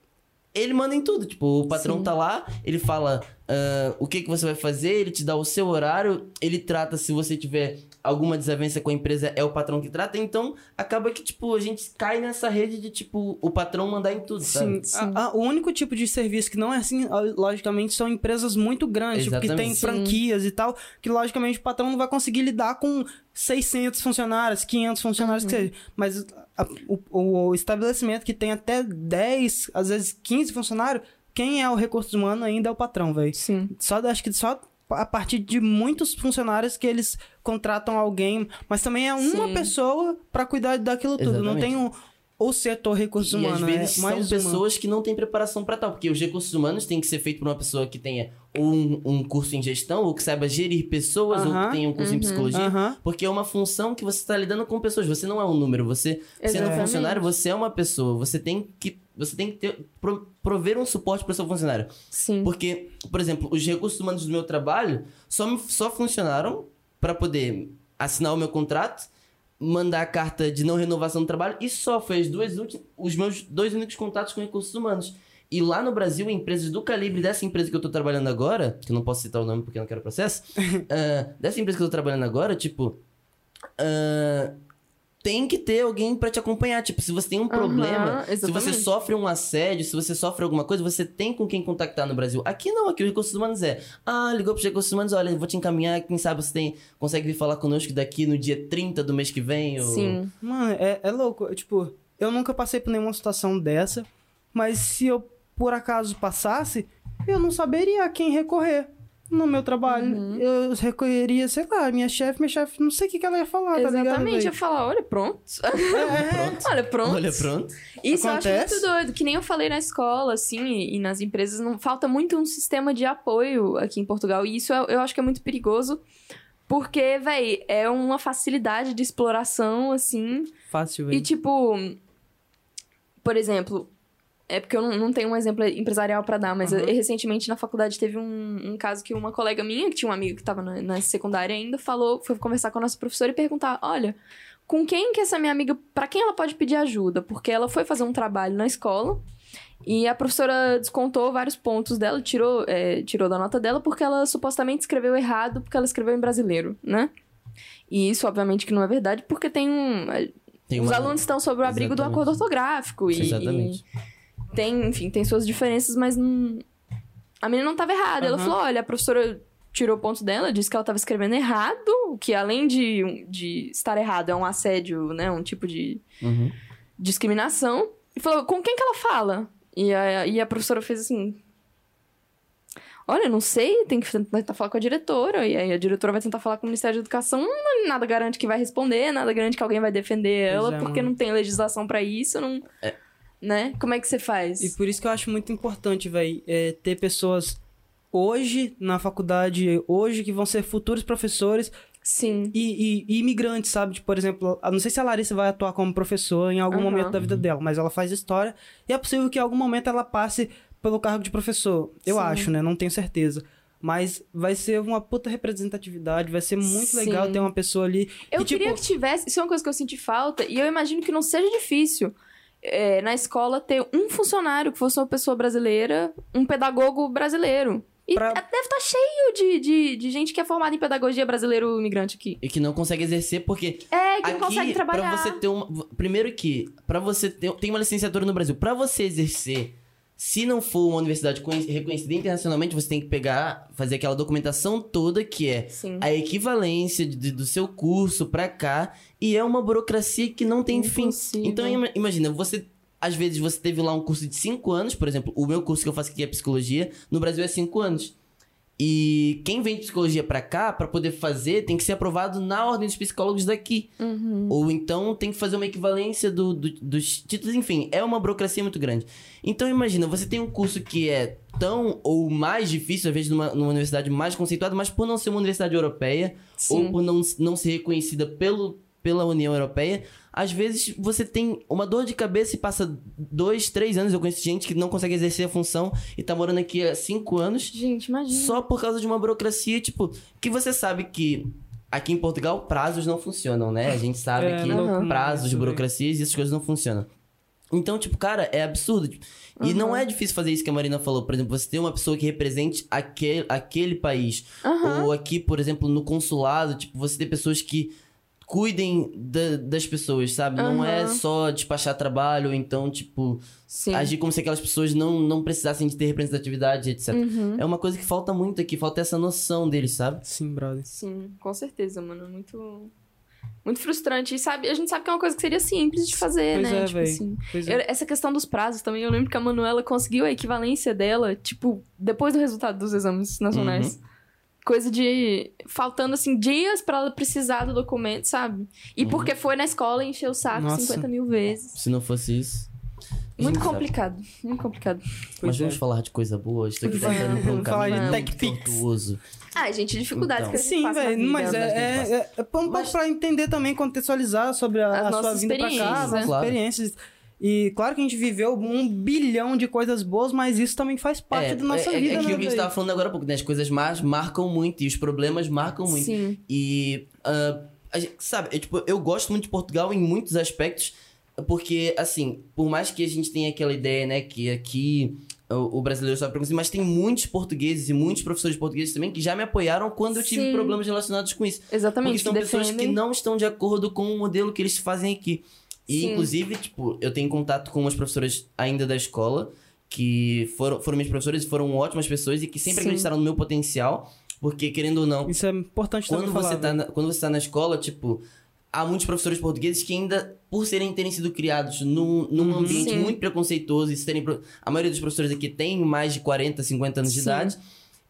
ele manda em tudo. Tipo, o patrão Sim. tá lá, ele fala ah, o que, que você vai fazer, ele te dá o seu horário, ele trata se você tiver alguma desavença com a empresa, é o patrão que trata. Então, acaba que, tipo, a gente cai nessa rede de, tipo, o patrão mandar em tudo, sabe? Sim, a- a- o único tipo de serviço que não é assim, logicamente, são empresas muito grandes, tipo, que tem. Sim. franquias e tal, que logicamente o patrão não vai conseguir lidar com 600 funcionários, 500 funcionários, que Uhum. seja. Mas a- o, o estabelecimento que tem até 10, às vezes 15 funcionários, quem é o recurso humano ainda é o patrão, velho. Sim. Só, acho que só a partir de muitos funcionários que eles contratam alguém, mas também é uma Sim. pessoa pra cuidar daquilo tudo. Não Exatamente. tem um, o setor recursos E humanos, às vezes é mais são uma. pessoas que não têm preparação pra tal, porque os recursos humanos têm que ser feito por uma pessoa que tenha ou um, um curso em gestão, ou que saiba gerir pessoas, ou Aham. que tenha um curso em Uhum. psiologia, Aham. porque é uma função que você está lidando com pessoas. Você não é um número, você sendo Exatamente. funcionário, você é uma pessoa. Você tem que você tem que ter, pro- prover um suporte para seu funcionário. Sim. Porque, por exemplo, os recursos humanos do meu trabalho só, me- só funcionaram para poder assinar o meu contrato, mandar a carta de não renovação do trabalho e só foi as duas últimas, os meus dois únicos contatos com recursos humanos. E lá no Brasil, empresas do calibre dessa empresa que eu tô trabalhando agora, que eu não posso citar o nome porque eu não quero processo, ah, dessa empresa que eu tô trabalhando agora, tipo, ah, tem que ter alguém pra te acompanhar. Tipo, se você tem um problema, se você sofre um assédio, se você sofre alguma coisa, você tem com quem contactar no Brasil. Aqui não, aqui o Recursos Humanos é, ah, ligou pro Recursos Humanos, olha, eu vou te encaminhar, quem sabe você tem, consegue vir falar conosco daqui no dia 30 do mês que vem. Ou... Sim. Mano, é, é louco. Eu, Tipo, eu nunca passei por nenhuma situação dessa, mas se eu por acaso passasse, eu não saberia a quem recorrer no meu trabalho. Uhum. Eu recorreria, sei lá, minha chefe, minha chefe, não sei o que, que ela ia falar, tá ligado? Exatamente. Eu falar, olha, pronto. Pronto. olha, pronto. Olha, pronto. Isso eu acho Acontece. muito doido. Que nem eu falei na escola, assim, e, e nas empresas, não falta muito um sistema de apoio aqui em Portugal. E isso eu, eu acho que é muito perigoso. Porque, véi, é uma facilidade de exploração, assim. Fácil, E, velho. tipo, por exemplo, é porque eu não, não tenho um exemplo empresarial pra dar, mas Aham. eh, recentemente na faculdade teve um, um caso que uma colega minha, que tinha um amigo que tava na, na secundária ainda, falou, foi conversar com a nossa professora e perguntar: olha, com quem que essa minha amiga, pra quem ela pode pedir ajuda? Porque ela foi fazer um trabalho na escola. E a professora descontou vários pontos dela, tirou, eh, tirou da nota dela, porque ela supostamente escreveu errado, porque ela escreveu em brasileiro, né? E isso, obviamente, que não é verdade, porque tem um. Tem Os uma- alunos estão sob o abrigo do Exatamente. acordo ortográfico. E, Exatamente. e tem, enfim, tem suas diferenças, mas não... a menina não estava errada. Ela Aham. falou: olha, a professora tirou ponto dela, disse que ela estava escrevendo errado, o que além de, de estar errado é um assédio, né? Um tipo de Uhum. discriminação. E falou: com quem que ela fala? E a, e a professora fez assim. Olha, não sei, tem que tentar falar com a diretora. E aí a diretora vai tentar falar com o Ministério da Educação. Nada garante que vai responder, nada garante que alguém vai defender ela, é, porque não tem legislação pra isso, não. Né? Como é que você faz? E por isso que eu acho muito importante, velho, é, ter pessoas hoje na faculdade, hoje, que vão ser futuros professores Sim. e, e- e imigrantes, sabe? Tipo, por exemplo, não sei se a Larissa vai atuar como professora em algum Aham. momento da vida dela, mas ela faz história e é possível que em algum momento ela passe pelo cargo de professor. Eu Sim. acho, né? Não tenho certeza. Mas vai ser uma puta representatividade, vai ser muito Sim. legal ter uma pessoa ali. Eu que, tipo, queria que tivesse. Isso é uma coisa que eu senti falta, e eu imagino que não seja difícil. É, na escola ter um funcionário que fosse uma pessoa brasileira, um pedagogo brasileiro. E Pra- deve estar cheio de, de, de gente que é formada em pedagogia brasileiro imigrante aqui. E que não consegue exercer porque É, que Aqui, não consegue trabalhar. Pra você ter uma. Primeiro que, pra você ter. Tem uma licenciatura no Brasil. Pra você exercer, se não for uma universidade conhe- reconhecida internacionalmente, você tem que pegar, fazer aquela documentação toda que é Sim. a equivalência de- do seu curso pra cá. E é uma burocracia que não tem fim. Impossível. Então ima- imagina, você. às vezes você teve lá um curso de 5 anos, por exemplo, o meu curso que eu faço aqui é psicologia, no Brasil é 5 anos. E quem vem de psicologia pra cá, pra poder fazer, tem que ser aprovado na ordem dos psicólogos daqui. Ou então tem que fazer uma equivalência do, do- dos títulos, enfim, é uma burocracia muito grande. Então imagina, você tem um curso que é tão ou mais difícil, às vezes, numa, numa universidade mais conceituada, mas por não ser uma universidade europeia, ou Sim. por não, não ser reconhecida pelo, pela União Europeia, às vezes você tem uma dor de cabeça e passa dois, três anos. Eu conheço gente que não consegue exercer a função e tá morando aqui há cinco anos Gente, imagina. só por causa de uma burocracia, tipo, que você sabe que aqui em Portugal prazos não funcionam, né? A gente sabe É, que não prazos, comum, burocracias e essas coisas não funcionam. Então, tipo, cara, é absurdo. tipo, E não é difícil fazer isso que a Marina falou. Por exemplo, você ter uma pessoa que represente aquele, aquele país. Aham. Ou aqui, por exemplo, no consulado, tipo, você ter pessoas que cuidem da- das pessoas, sabe? Não é só despachar trabalho, ou então, tipo, Sim. agir como se aquelas pessoas não, não precisassem de ter representatividade, etc. Uhum. É uma coisa que falta muito aqui, falta essa noção deles, sabe? Sim, brother. Sim, com certeza, mano. Muito. Muito frustrante. E sabe, a gente sabe que é uma coisa que seria simples de fazer, Pois né? é, tipo véi. assim. Pois Eu- é. essa questão dos prazos também, eu lembro que a Manuela conseguiu a equivalência dela, tipo, depois do resultado dos exames nacionais. Uhum. Coisa de. Faltando, assim, dias pra ela precisar do documento, sabe? E Uhum. porque foi na escola e encheu o saco Nossa. 50 mil vezes. Se não fosse isso. Muito complicado, muito complicado. Mas vamos é. falar de coisa boa. Estou aqui Vamos. tentando pra um Vamos falar caminho de muito tortuoso. Ah, gente, dificuldades Então. que a gente Sim, passa na velho, vida, mas né? é, é, é, é bom Mas- pra entender também, contextualizar sobre a, As a sua vinda pra cá, as né? Claro. experiências. E claro que a gente viveu um bilhão de coisas boas, mas isso também faz parte é, da nossa é, vida, é né, aquilo que a gente tava falando agora há pouco, né? As coisas más marcam muito e os problemas marcam muito. Sim. E, a gente- sabe, eu, tipo, eu gosto muito de Portugal em muitos aspectos, porque, assim, por mais que a gente tenha aquela ideia, né, que aqui o, brasileiro sofre preconceito, mas tem muitos portugueses e muitos professores portugueses também que já me apoiaram quando eu tive Sim. problemas relacionados com isso. Porque Exatamente, são que pessoas defendem. que não estão de acordo com o modelo que eles fazem aqui. E, Sim. inclusive, tipo, eu tenho contato com umas professoras ainda da escola, que foram, foram minhas professoras e foram ótimas pessoas e que sempre Sim. acreditaram no meu potencial, porque, querendo ou não, Isso é importante quando também você, falar, tá velho. na, quando você tá na escola, tipo, há muitos professores portugueses que ainda, por serem terem sido criados num, num Uhum. ambiente Sim. muito preconceituoso e serem. A maioria dos professores aqui tem mais de 40, 50 anos de Sim. idade.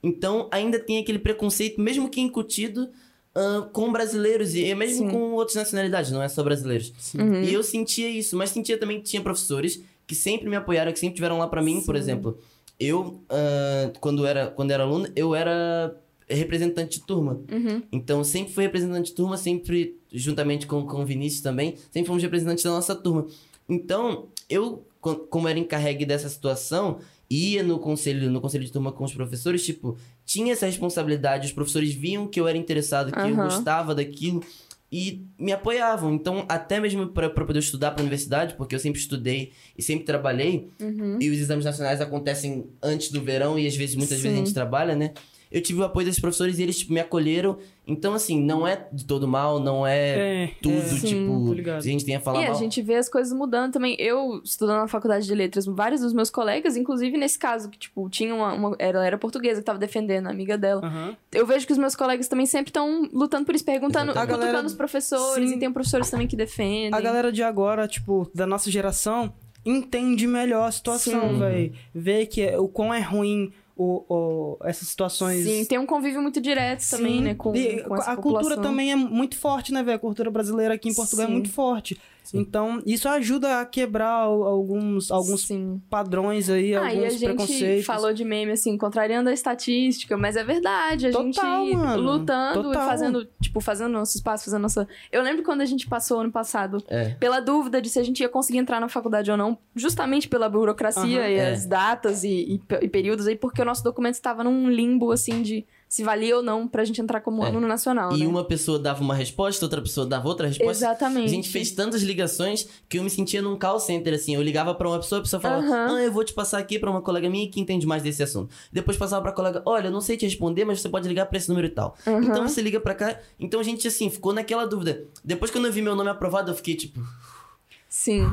Então, ainda tem aquele preconceito, mesmo que incutido, ah, com brasileiros e mesmo Sim. com outras nacionalidades, não é só brasileiros. Uhum. E eu sentia isso, mas sentia também que tinha professores que sempre me apoiaram, que sempre tiveram lá pra mim, por Sim. exemplo. Eu, ah, quando, era, quando era aluno, eu era representante de turma. Uhum. Então, sempre fui representante de turma, sempre, juntamente com, com o Vinícius também, sempre fomos representantes da nossa turma. Então, eu, co- como era encarregue dessa situação, ia no conselho, no conselho de turma com os professores, tipo, tinha essa responsabilidade, os professores viam que eu era interessado, que eu Aham. gostava daquilo e me apoiavam. Então, até mesmo para poder estudar para universidade, porque eu sempre estudei e sempre trabalhei, Uhum. e os exames nacionais acontecem antes do verão e às vezes, muitas vezes a Sim. gente trabalha, né? Eu tive o apoio desses professores e eles, tipo, me acolheram. Então, assim, não é de todo mal, não é, É, tudo, é, Sim, tipo, se a gente tem a falar E a mal. gente vê as coisas mudando também. Eu, estudando na faculdade de letras, vários dos meus colegas, inclusive nesse caso, que, tipo, tinha uma. uma- ela era portuguesa que tava defendendo a amiga dela. Aham. Eu vejo que os meus colegas também sempre estão lutando por isso, perguntando, Exatamente. A galera- os professores, Sim. e tem professores também que defendem. A galera de agora, tipo, da nossa geração, entende melhor a situação, Sim. velho. Vê que é- o quão é ruim o, o- essas situações. Sim, tem um convívio muito direto também, Sim. né, com, E com a cultura população. também é muito forte, né, velho? A cultura brasileira aqui em Portugal Sim. é muito forte. Sim. Então, isso ajuda a quebrar al- alguns, alguns Sim. padrões aí, Ah, e a alguns gente preconceitos. falou de meme, assim, contrariando a estatística, mas é verdade, a Total, gente mano. lutando Total. e fazendo, tipo, fazendo nosso espaço, fazendo nossa... Eu lembro quando a gente passou ano passado É. pela dúvida de se a gente ia conseguir entrar na faculdade ou não, justamente pela burocracia Aham. e É. as datas e, e e períodos aí, porque o nosso documento estava num limbo, assim, de se valia ou não pra gente entrar como É. aluno nacional, E né? uma pessoa dava uma resposta, outra pessoa dava outra resposta. Exatamente. A gente fez tantas ligações que eu me sentia num call center, assim. Eu ligava pra uma pessoa, a pessoa falava, Aham. ah, eu vou te passar aqui pra uma colega minha que entende mais desse assunto. Depois passava pra colega, olha, eu não sei te responder, mas você pode ligar pra esse número e tal. Aham. Então você liga pra cá. Então a gente, assim, ficou naquela dúvida. Depois, quando eu vi meu nome aprovado, eu fiquei tipo, Sim.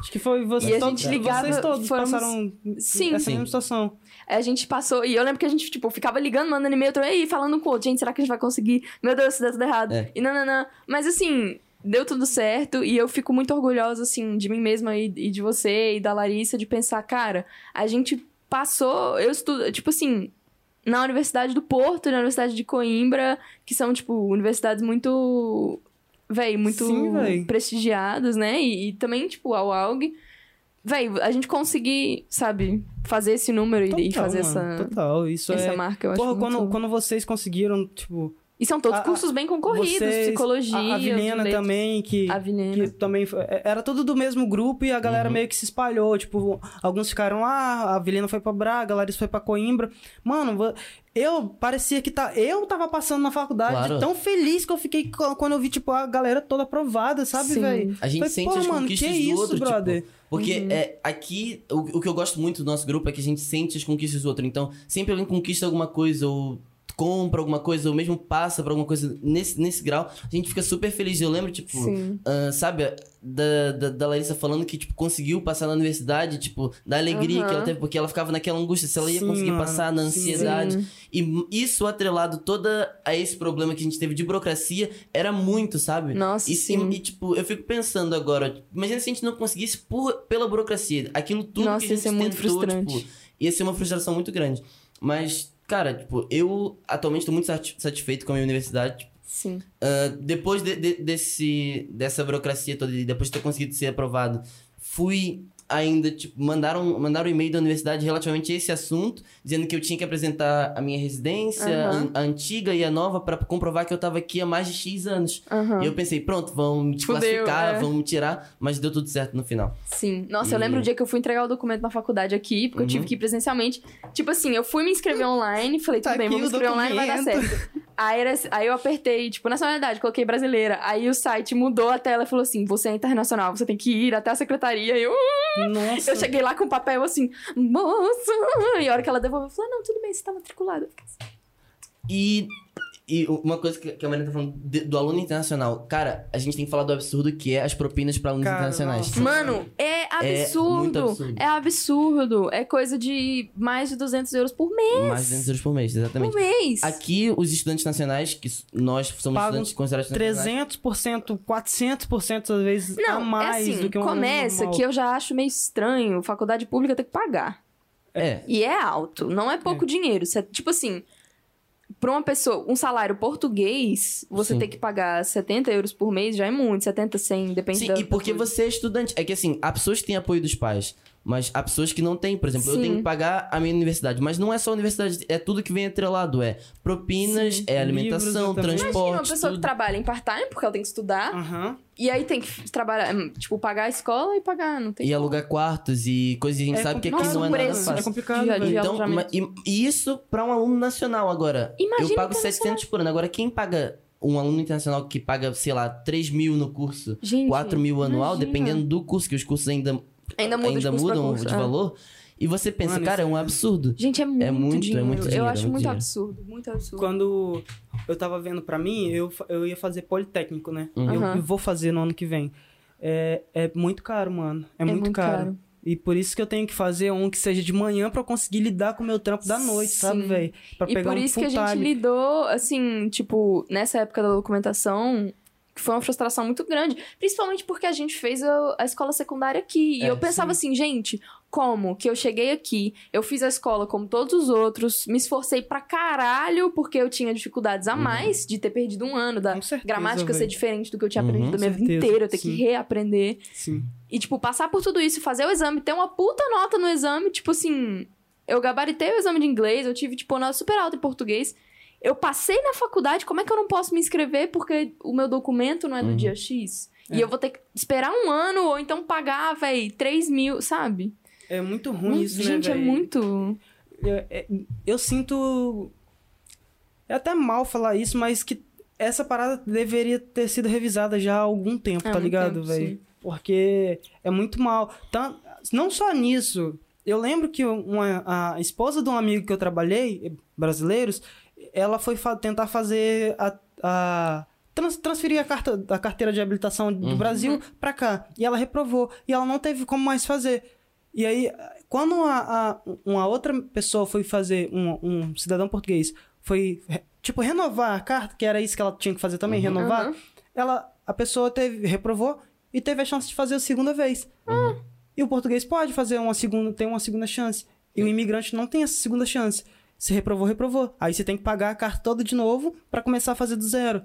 Acho que foi vocês E a todos, gente ligava, vocês todos fomos- passaram Sim. essa Sim. mesma situação. A gente passou, e eu lembro que a gente, tipo, ficava ligando, mandando e-mail, outro, ei, falando com o outro, gente, será que a gente vai conseguir? Meu Deus, se der tudo errado. É. E nananã. Mas assim, deu tudo certo e eu fico muito orgulhosa, assim, de mim mesma e, e de você e da Larissa, de pensar, cara, a gente passou, eu estudo, tipo assim, na Universidade do Porto e na Universidade de Coimbra, que são, tipo, universidades muito, véi, muito Sim, véi. prestigiadas, né? E, e também, tipo, a UALG. Véi, a gente conseguir, sabe, fazer esse número e- e Total, fazer mano, essa, Total, isso essa é... marca, eu acho Porra, muito... quando, quando vocês conseguiram, tipo... E são todos a- cursos bem concorridos, vocês, psicologia, A, a Vilena letras. também, que... A Vilena. Que também foi- era tudo do mesmo grupo e a galera Uhum. meio que se espalhou. Tipo, alguns ficaram lá, a Vilena foi pra Braga, a Larissa foi pra Coimbra. Mano, eu parecia que tá. Eu tava passando na faculdade Claro. tão feliz que eu fiquei quando eu vi, tipo, a galera toda aprovada, sabe, velho? A gente Falei, sente "Pô, as mano, conquistas que do isso, outro, tipo, brother? Porque Uhum. é, aqui, o, o que eu gosto muito do nosso grupo é que a gente sente as conquistas do outro. Então, sempre alguém conquista alguma coisa, ou compra alguma coisa, ou mesmo passa por alguma coisa nesse, nesse grau, a gente fica super feliz. Eu lembro, tipo, ah, sabe, da, da, da Larissa falando que, tipo, conseguiu passar na universidade, tipo, da alegria Aham. que ela teve, porque ela ficava naquela angústia, se ela ia Sim, conseguir mano, passar na ansiedade. Sim. E isso atrelado toda a esse problema que a gente teve de burocracia, era muito, sabe? Nossa, E, sim. e, tipo, eu fico pensando agora, imagina se a gente não conseguisse por, pela burocracia, aquilo tudo Nossa, que a ia gente ser muito tentou, frustrante. tipo, ia ser uma frustração muito grande. Mas, cara, tipo, eu atualmente tô muito sati- satisfeito com a minha universidade. Tipo, Sim. ah, depois de- de- desse, dessa burocracia toda e depois de ter conseguido ser aprovado, fui ainda, tipo, mandaram, mandaram um e-mail da universidade relativamente a esse assunto, dizendo que eu tinha que apresentar a minha residência, Aham. a, a antiga e a nova, pra comprovar que eu tava aqui há mais de X anos. Aham. E eu pensei, pronto, vão me Fudeu, desclassificar, é. vão me tirar, mas deu tudo certo no final. Sim. Nossa, eu E- lembro o dia que eu fui entregar o documento na faculdade aqui, porque eu tive Uhum. que ir presencialmente. Tipo assim, eu fui me inscrever online, falei, tudo Tá bem, vou me inscrever online, vai dar certo. Aí, era- aí eu apertei, tipo, nacionalidade, coloquei brasileira. Aí o site mudou a tela e falou assim: você é internacional, você tem que ir até a secretaria. E eu, Nossa. eu cheguei lá com o papel assim, moça! E a hora que ela devolveu, eu falei, ah, não, tudo bem, você tá matriculada. Assim, E, e uma coisa que que a Marina tá falando de- do aluno internacional. Cara, a gente tem que falar do absurdo que é as propinas para alunos Cara, internacionais. nossa. Mano, é absurdo. muito absurdo. É absurdo. É coisa de mais de 200 euros por mês. Mais de 200 euros por mês, exatamente. Por mês. Aqui, os estudantes nacionais, que nós somos Pagam estudantes considerados nacionais, 300%, 400% às vezes a Não, mais é assim, do que um começa normal. que eu já acho meio estranho faculdade pública ter que pagar. É, E é alto, não é pouco dinheiro. Cê- tipo assim, pra uma pessoa, um salário português, você Sim. ter que pagar 70 euros por mês já é muito, 70, 100, depende Sim, da e porque da você é estudante. É que assim, há pessoas que têm apoio dos pais, mas há pessoas que não têm. Por exemplo, eu Sim. tenho que pagar a minha universidade. Mas não é só a universidade, é tudo que vem atrelado. É propinas, Sim. é alimentação, Livros, eu também. Imagina transporte, uma pessoa que tudo. trabalha em part-time, porque ela tem que estudar, Aham. e aí tem que trabalhar, hum, tipo, pagar a escola e pagar, não tem E como. alugar quartos e coisas que a gente É sabe que aqui não é Nossa, nada o preço. É fácil. complicado, De- de- Então, e isso pra um aluno nacional agora. Imagina eu pago internacional. 700 por ano. Agora, quem paga um aluno internacional que paga, sei lá, 3 mil no curso, Gente, 4 mil anual, imagina. dependendo do curso, que os cursos ainda, Ainda muda de ainda mudam de é. valor. E você pensa, Mano, cara, é um é- absurdo. Gente, é muito, muito- é dinheiro. muito dinheiro, eu é acho muito muito dinheiro. absurdo, muito absurdo. Quando eu tava vendo pra mim, eu, eu ia fazer politécnico, né? Uhum. Eu, eu vou fazer no ano que vem. É, é muito caro, mano. É, muito, muito caro. caro. E por isso que eu tenho que fazer um que seja de manhã pra eu conseguir lidar com o meu trampo da noite, sabe, Sim. velho? Pra E pegar por um isso que full a gente lidou, assim, tipo, nessa época da documentação, que foi uma frustração muito grande. Principalmente porque a gente fez a, a escola secundária aqui. E É, eu pensava assim, gente, como que eu cheguei aqui, eu fiz a escola como todos os outros, me esforcei pra caralho, porque eu tinha dificuldades a Uhum. mais de ter perdido um ano, da certeza, gramática ser velho. diferente do que eu tinha Uhum. aprendido a minha Com vida certeza, inteira, eu ter que sim. reaprender. Sim. E, tipo, passar por tudo isso, fazer o exame, ter uma puta nota no exame, tipo assim. Eu gabaritei o exame de inglês, eu tive, tipo, nota super alta em português. Eu passei na faculdade, como é que eu não posso me inscrever porque o meu documento não é do Uhum. dia X? É. E eu vou ter que esperar um ano ou então pagar, véi, 3 mil, sabe? É muito ruim isso, né, Gente, é velho? muito. Eu, é- eu sinto. É até mal falar isso, mas que essa parada deveria ter sido revisada já há algum tempo, Há tá muito ligado, velho? Porque é muito mal. Não só nisso. Eu lembro que uma, a esposa de um amigo que eu trabalhei, brasileiros, ela foi fa- tentar fazer a. a trans- transferir a, carta, a carteira de habilitação do Uhum. Brasil pra cá. E ela reprovou. E ela não teve como mais fazer. E aí, quando a, a- uma outra pessoa foi fazer, um, um cidadão português, foi, tipo, renovar a carta, que era isso que ela tinha que fazer também, Uhum. renovar, Aham. ela, a pessoa teve, reprovou e teve a chance de fazer a segunda vez. E o português pode fazer uma segunda, tem uma segunda chance. E o imigrante não tem essa segunda chance. Se reprovou, reprovou. Aí você tem que pagar a carta toda de novo pra começar a fazer do zero.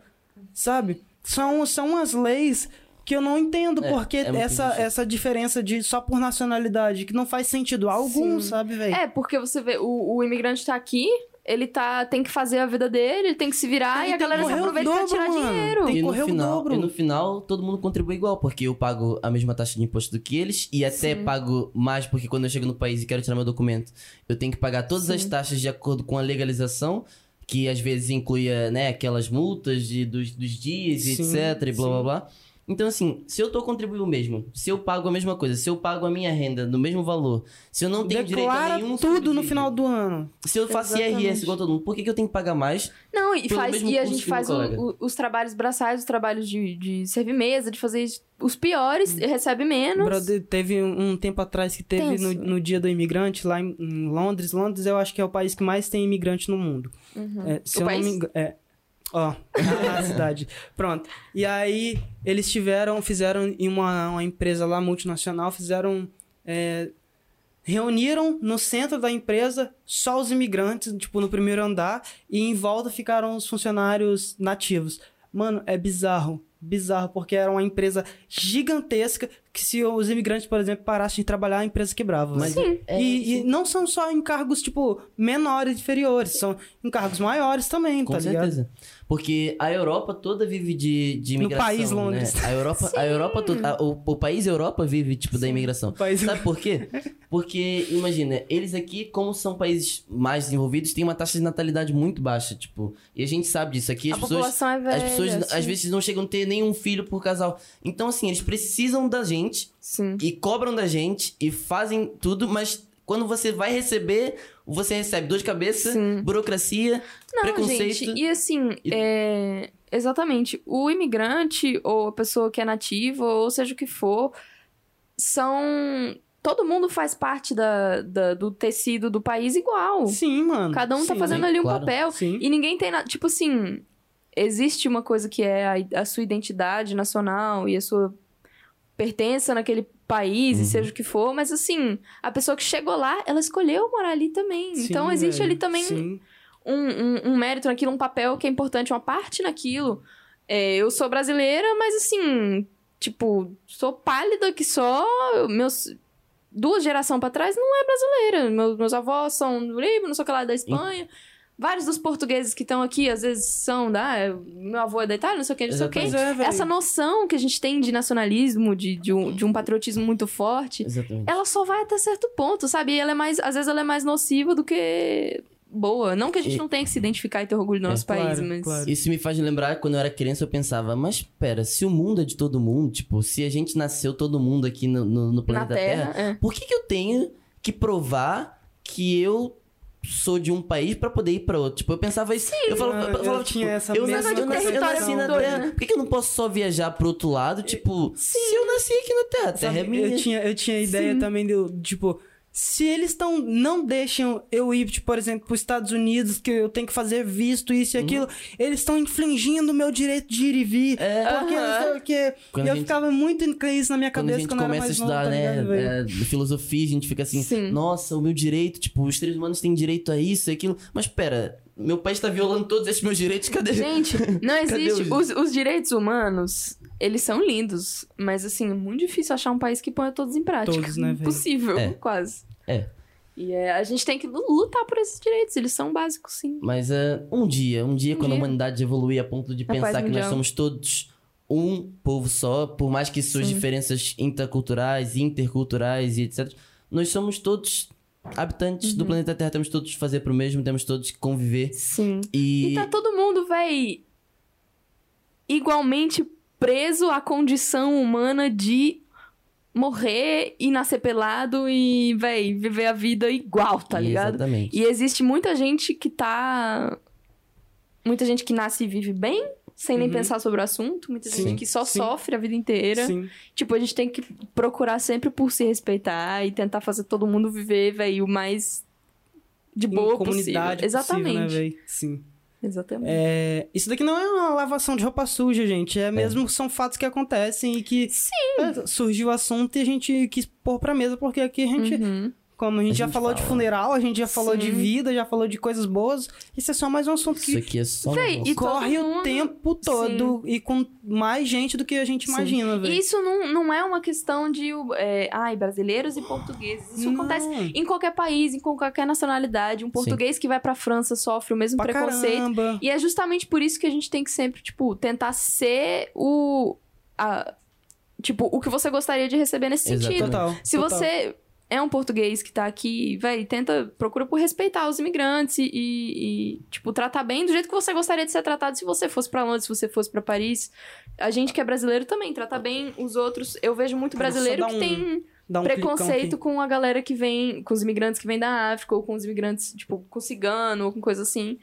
Sabe? São, são umas leis que eu não entendo É, porque é essa, essa diferença de só por nacionalidade, que não faz sentido algum, Sim. sabe, velho? É, porque você vê, o, o imigrante tá aqui, ele tá, tem que fazer a vida dele, ele tem que se virar Ele e a galera se o aproveita pra dobro, tirar mano. dinheiro. Tem que E no, correr o final, dobro. e no final, todo mundo contribui igual, porque eu pago a mesma taxa de imposto do que eles e até pago mais, porque quando eu chego no país e quero tirar meu documento, eu tenho que pagar todas as taxas de acordo com a legalização, que às vezes inclui né, aquelas multas de, dos, dos dias e Sim, etc. e blá blá sim. blá. Então, assim, se eu tô contribuindo o mesmo, se eu pago a mesma coisa, se eu pago a minha renda no mesmo valor, se eu não tenho direito a Declara nenhum tudo no subsídio, final do ano. Se eu faço Exatamente. IRS igual todo mundo, por que, que eu tenho que pagar mais? Não, e, faz, e a gente faz o- o- os trabalhos braçais, os trabalhos de, de servir mesa, de fazer os piores, e recebe menos. Brother, teve um tempo atrás que teve no, no Dia do Imigrante lá em, em Londres. Londres eu acho que é o país que mais tem imigrante no mundo. É, se O eu não país? me engano. É. Ó, a cidade. Pronto. E aí, eles tiveram, fizeram em uma, uma empresa lá multinacional, fizeram. é, reuniram no centro da empresa só os imigrantes, tipo, no primeiro andar, e em volta ficaram os funcionários nativos. Mano, é bizarro. Bizarro, porque era uma empresa gigantesca que se os imigrantes, por exemplo, parassem de trabalhar, a empresa quebrava. Mas velho. é- e, e não são só encargos, tipo, menores, inferiores, são encargos maiores também, Com tá ligado? certeza. Porque a Europa toda vive de, de No imigração. país Londres. Né? A Europa, a Europa toda, a- o, o país Europa vive, tipo, da imigração. país- Sabe por quê? Porque, imagina, eles aqui, como são países mais desenvolvidos, têm uma taxa de natalidade muito baixa, tipo. E a gente sabe disso. Aqui a as pessoas. população é velha. As pessoas, assim. às vezes, não chegam a ter nenhum filho por casal. Então, assim, eles precisam da gente Sim. e cobram da gente e fazem tudo, mas quando você vai receber, você recebe dor de cabeça, Sim. burocracia, Não, preconceito. gente, e assim, E- é, exatamente, o imigrante ou a pessoa que é nativa, ou seja o que for, são... Todo mundo faz parte da, da- do tecido do país igual. Sim, mano. Cada um tá Sim, fazendo sim, ali um claro. papel. Sim. E ninguém tem nada. Tipo assim, existe uma coisa que é a, a sua identidade nacional e a sua pertença naquele país, Uhum. e seja o que for, mas assim, a pessoa que chegou lá, ela escolheu morar ali também. Sim, então existe velho. ali também Sim. um, um, um mérito naquilo, um papel que é importante, uma parte naquilo. É, eu sou brasileira, mas assim, tipo, sou pálida que só. Meus. Duas gerações pra trás não é brasileira. Meus, meus avós são do Líbano, não sei o que lá, da Espanha. Vários dos portugueses que estão aqui, às vezes, são da. é, Meu avô é da Itália, não sei o que, não sei o que. É. Essa noção que a gente tem de nacionalismo, de, de, um, de um patriotismo muito forte, Exatamente. ela só vai até certo ponto, sabe? E ela é mais, às vezes ela é mais nociva do que boa. Não que a gente E- não tenha que se identificar e ter orgulho do É, nosso país, claro, mas. claro. Isso me faz lembrar quando eu era criança, eu pensava, mas pera, se o mundo é de todo mundo, tipo, se a gente nasceu todo mundo aqui no, no, no Na planeta Terra, Terra, é. por que, que eu tenho que provar que eu sou de um país pra poder ir pra outro? Tipo, eu pensava isso. eu falava, eu- eu falava, tipo, tinha essa eu mesma nasci, eu nasci, eu concepção. nasci na Terra. né? Por que, que eu não posso só viajar pro outro lado? Tipo, se eu nasci aqui na Terra, a Terra Sabe, é minha. eu tinha, eu tinha ideia Sim. também do, tipo, se eles estão não deixam eu ir, tipo, por exemplo, para os Estados Unidos, que eu tenho que fazer visto isso e aquilo, eles estão infringindo o meu direito de ir e vir. Uhum. É. porque, Aham. porque Quando eu a gente- ficava muito com isso na minha Quando a cabeça gente quando eu era começa a mais novo, estudar, tá né, é, filosofia, a gente fica assim, Sim. nossa, o meu direito, tipo, os seres humanos têm direito a isso e aquilo. Mas pera, meu país tá violando todos esses meus direitos, cadê? Gente, não existe. os- Os, os direitos humanos, eles são lindos. Mas, assim, é muito difícil achar um país que ponha todos em prática. Todos, né, velho? Impossível, É. quase. É. E é, a gente tem que lu- lutar por esses direitos. Eles são básicos, sim. Mas é, um dia, um dia, Um quando a dia. humanidade evoluir a ponto de A pensar que nós somos todos um povo só, por mais que suas Sim. diferenças interculturais, interculturais e etc., nós somos todos habitantes Uhum. do planeta Terra, temos todos que fazer pro mesmo, temos todos que conviver. Sim. E, E tá todo mundo, véi, igualmente preso à condição humana de morrer e nascer pelado e, véi, viver a vida igual, tá ligado? Exatamente. E existe muita gente que tá. Muita gente que nasce e vive bem, sem nem Uhum. pensar sobre o assunto. Muita Sim, gente que só sim. sofre a vida inteira. Sim. Tipo, a gente tem que procurar sempre por se respeitar e tentar fazer todo mundo viver, véi, o mais de Em boa comunidade possível. possível, né, Exatamente. velho? Sim. Exatamente. É, isso daqui não é uma lavação de roupa suja, gente. É mesmo, são fatos que acontecem e que é, surgiu o assunto e a gente quis pôr pra mesa, porque aqui a gente, Uhum. Como a gente A já gente falou de fala. funeral, a gente já falou de Sim. vida, já falou de coisas boas. Isso é só mais um assunto Isso que aqui é só. um Véi, e todo corre o mundo- tempo todo e com mais gente do que a gente Sim. imagina, velho. Isso não, não é uma questão de é, ai, brasileiros e portugueses. Isso Não. acontece em qualquer país, em qualquer nacionalidade. Um português que vai pra França sofre o mesmo Pra preconceito. caramba. E é justamente por isso que a gente tem que sempre, tipo, tentar ser o. a- tipo, o que você gostaria de receber nesse Exatamente. sentido. Total. Se total. você é um português que tá aqui, véi, tenta, procura por respeitar os imigrantes e, e, tipo, tratar bem do jeito que você gostaria de ser tratado se você fosse pra Londres, se você fosse pra Paris. A gente que é brasileiro também, tratar bem os outros. Eu vejo muito brasileiro que um- tem um preconceito com a galera que vem, com os imigrantes que vêm da África, ou com os imigrantes, tipo, com cigano, ou com coisa assim.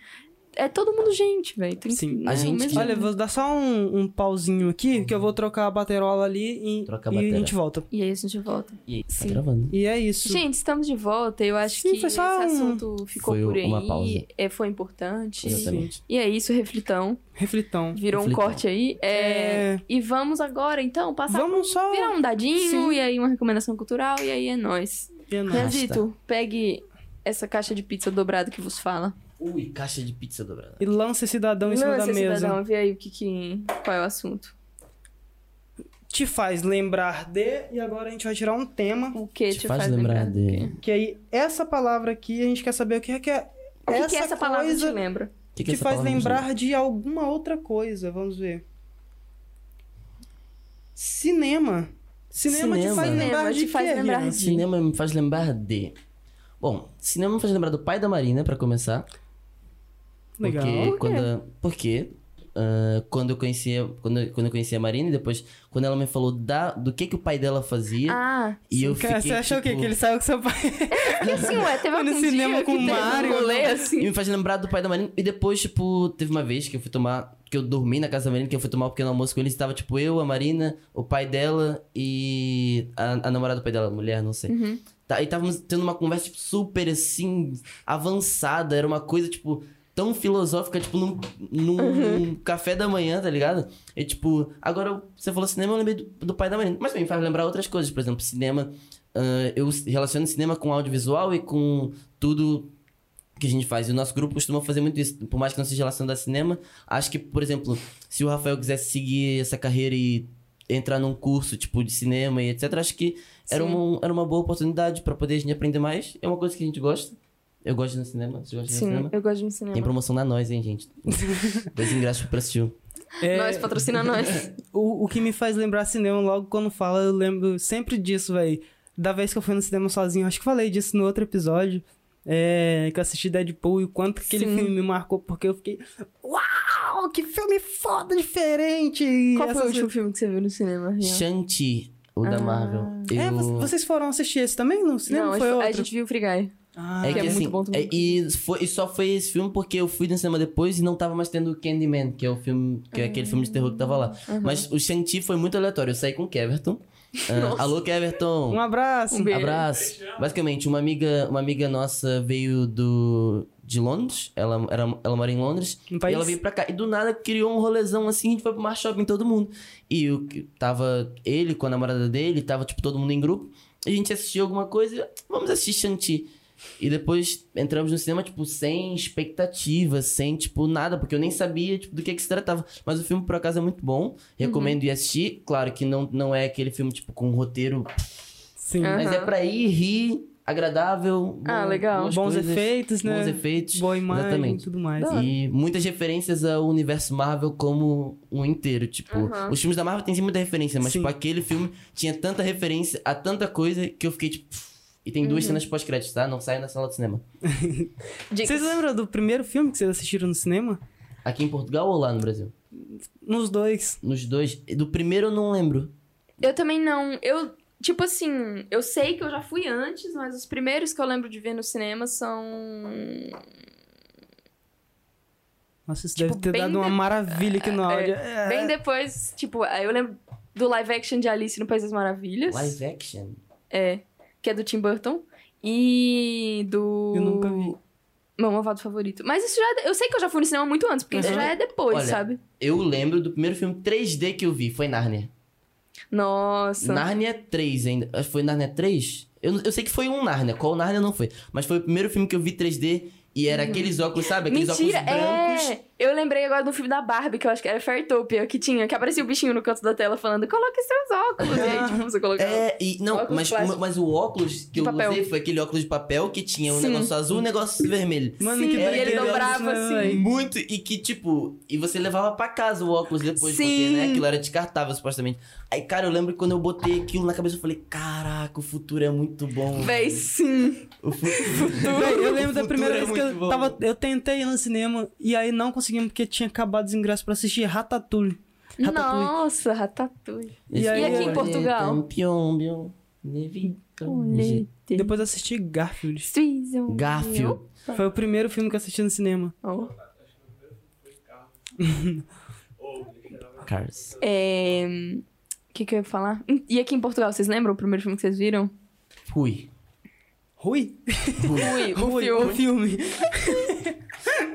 É todo mundo gente, velho. Sim. né, A gente Olha, vou dar só um, um pauzinho aqui, que eu vou trocar a baterola ali e, Troca a e a gente volta. E aí a gente volta. E aí, tá Sim. gravando. E é isso. Gente, estamos de volta. Eu acho Sim, que foi esse só um- assunto ficou Foi por aí. uma pausa. É, foi importante. Exatamente. E é isso, reflitão. Reflitão. Virou um Reflitão. corte aí. É, É. E vamos agora, então, passar Vamos só. Virar um dadinho, Sim. e aí uma recomendação cultural, e aí é nóis. É nóis. Renzito, pegue essa caixa de pizza dobrada que vos fala. Ui, caixa de pizza dobrada. E lança esse cidadão em cima da Lança, mesa. cidadão, vê aí o que, que... qual é o assunto. Te faz lembrar de. E agora a gente vai tirar um tema. O que Te faz lembrar do quê? de- Que aí, essa palavra aqui, a gente quer saber o que é que é. O que, essa que essa palavra coisa te lembra? O que, que te essa faz lembrar de alguma outra coisa. Vamos ver. Cinema. Cinema, te Cinema. faz Cinema lembrar de te faz quê, lembrar de- Cinema me faz lembrar de. Bom, cinema me faz lembrar do pai da Marina, pra começar. Legal. Porque Por quando. Porque. ah, quando eu conhecia. Quando, eu- quando eu conheci a Marina e depois, quando ela me falou da, do que, que o pai dela fazia. Ah, e eu Cara, fiquei. Você achou o quê? tipo, Que ele saiu com seu pai? porque assim, ué, teve Foi no algum cinema dia com que o Mário, um né? assim. E me faz lembrar do pai da Marina. E depois, tipo, teve uma vez que eu fui tomar. Que eu dormi na casa da Marina, que eu fui tomar um pequeno almoço com eles. Tava, tipo, eu, a Marina, o pai dela e a, a namorada do pai dela, mulher, não sei. Uhum. Tá, e távamos tendo uma conversa, tipo, super, assim, avançada. Era uma coisa, tipo, tão filosófica, tipo, num, num Uhum. café da manhã, tá ligado? E, tipo, agora você falou cinema, eu lembrei do, do pai da Marina. Mas também faz lembrar outras coisas. Por exemplo, cinema. ah, eu relaciono cinema com audiovisual e com tudo que a gente faz. E o nosso grupo costuma fazer muito isso. Por mais que não seja relacionado a cinema, acho que, por exemplo, se o Rafael quisesse seguir essa carreira e entrar num curso, tipo, de cinema e etc., acho que era uma, era uma boa oportunidade pra poder a gente aprender mais. É uma coisa que a gente gosta. Eu gosto de ir no cinema. Você gosta de ir no Sim, cinema? eu gosto de um cinema. Tem promoção na nós, hein, gente? Dois ingressos pra assistir. É, Nós, patrocina nós. o, o que me faz lembrar cinema, logo quando fala, eu lembro sempre disso, velho. Da vez que eu fui no cinema sozinho, acho que falei disso no outro episódio. É, que eu assisti Deadpool e o quanto que aquele Sim. filme me marcou, porque eu fiquei. Uau! Que filme foda, diferente! E Qual foi o último filme que você viu no cinema? Shang-Chi, o da Ah. Marvel. É, Eu- vo- vocês foram assistir esse também no cinema? Não, foi a, outro? a gente viu o Free Guy. Ah, É que que, é muito assim, bom também. é- e, foi, e só foi esse filme porque eu fui no cinema depois e não tava mais tendo o Candyman, que é o filme, que é aquele filme de terror que tava lá. Uhum. Mas o Shang-Chi foi muito aleatório. Eu saí com o Keverton. Ah, Nossa. alô, Keverton! um abraço. Um beijo. Abraço. Basicamente, uma amiga, uma amiga nossa veio do de Londres. Ela, era, ela mora em Londres. Um E ela veio pra cá. E do nada criou um rolezão assim. A gente foi pro Mar Shopping, todo mundo. E o tava ele com a namorada dele, tava tipo todo mundo em grupo. E a gente assistiu alguma coisa. Vamos assistir Shang-Chi. E depois entramos no cinema, tipo, sem expectativa, sem, tipo, nada, porque eu nem sabia, tipo, do que que se tratava. Mas o filme, por acaso, é muito bom. Recomendo ir assistir. Claro que não, não é aquele filme, tipo, com um roteiro Sim. Ah. mas é pra ir, rir, agradável. Ah, bom- legal. boas Bons coisas, efeitos, né? Bons efeitos. Boa imagem e Exatamente. tudo mais. E muitas referências ao universo Marvel como um inteiro. Tipo, Aham. os filmes da Marvel têm muita referência, mas Sim. tipo, aquele filme tinha tanta referência a tanta coisa que eu fiquei tipo. E tem Uhum. duas cenas pós-créditos, tá? Não saia na sala de cinema. Vocês lembram do primeiro filme que vocês assistiram no cinema? Aqui em Portugal ou lá no Brasil? Nos dois. Nos dois. Do primeiro eu não lembro. Eu também não. Eu, tipo assim, eu sei que eu já fui antes, mas os primeiros que eu lembro de ver no cinema são. Nossa, isso Tipo, deve ter bem dado uma de- maravilha aqui no áudio. É. Bem depois, tipo, eu lembro do live action de Alice no País das Maravilhas. Live action. É. Que é do Tim Burton. E do. Eu nunca vi. Meu malvado favorito. Mas isso já é. Eu sei que eu já fui no cinema muito antes, porque isso Uhum. já é depois, Olha, sabe? Eu lembro do primeiro filme 3D que eu vi, foi Nárnia. Nossa. Nárnia 3 ainda. Acho que foi Nárnia 3? Eu, eu sei que foi um Nárnia, qual Nárnia não foi. Mas foi o primeiro filme que eu vi 3D e era aqueles óculos, sabe? Aqueles. Mentira, óculos brancos. é! Eu lembrei agora do filme da Barbie, que eu acho que era Fairtopia, que tinha, que aparecia o bichinho no canto da tela falando, coloque seus óculos. e aí, tipo, você colocava. É, e não, mas, mas o óculos que De eu papel. usei foi aquele óculos de papel que tinha um Sim. negócio azul e um negócio vermelho. Mano, Sim, que e ele dobrava assim. Muito, e que tipo, e você levava pra casa o óculos depois, porque, Sim. né, aquilo era descartável, supostamente. Aí, cara, eu lembro que quando eu botei aquilo na cabeça, eu falei, caraca, o futuro é muito bom. Véi, sim. O futuro. Véi, eu lembro O da primeira é vez que eu bom. tava. Eu tentei ir no cinema e aí não conseguimos porque tinha acabado os ingressos pra assistir Ratatouille. Ratatouille. Nossa, Ratatouille. E aí- aqui em Portugal? Nevi- Depois eu assisti Garfield. Garfield. Foi o primeiro filme que eu assisti no cinema. Oh. Cars. É... O que, que eu ia falar? E aqui em Portugal, vocês lembram o primeiro filme que vocês viram? Rui. Rui? Rui, o Rui, filme. o filme.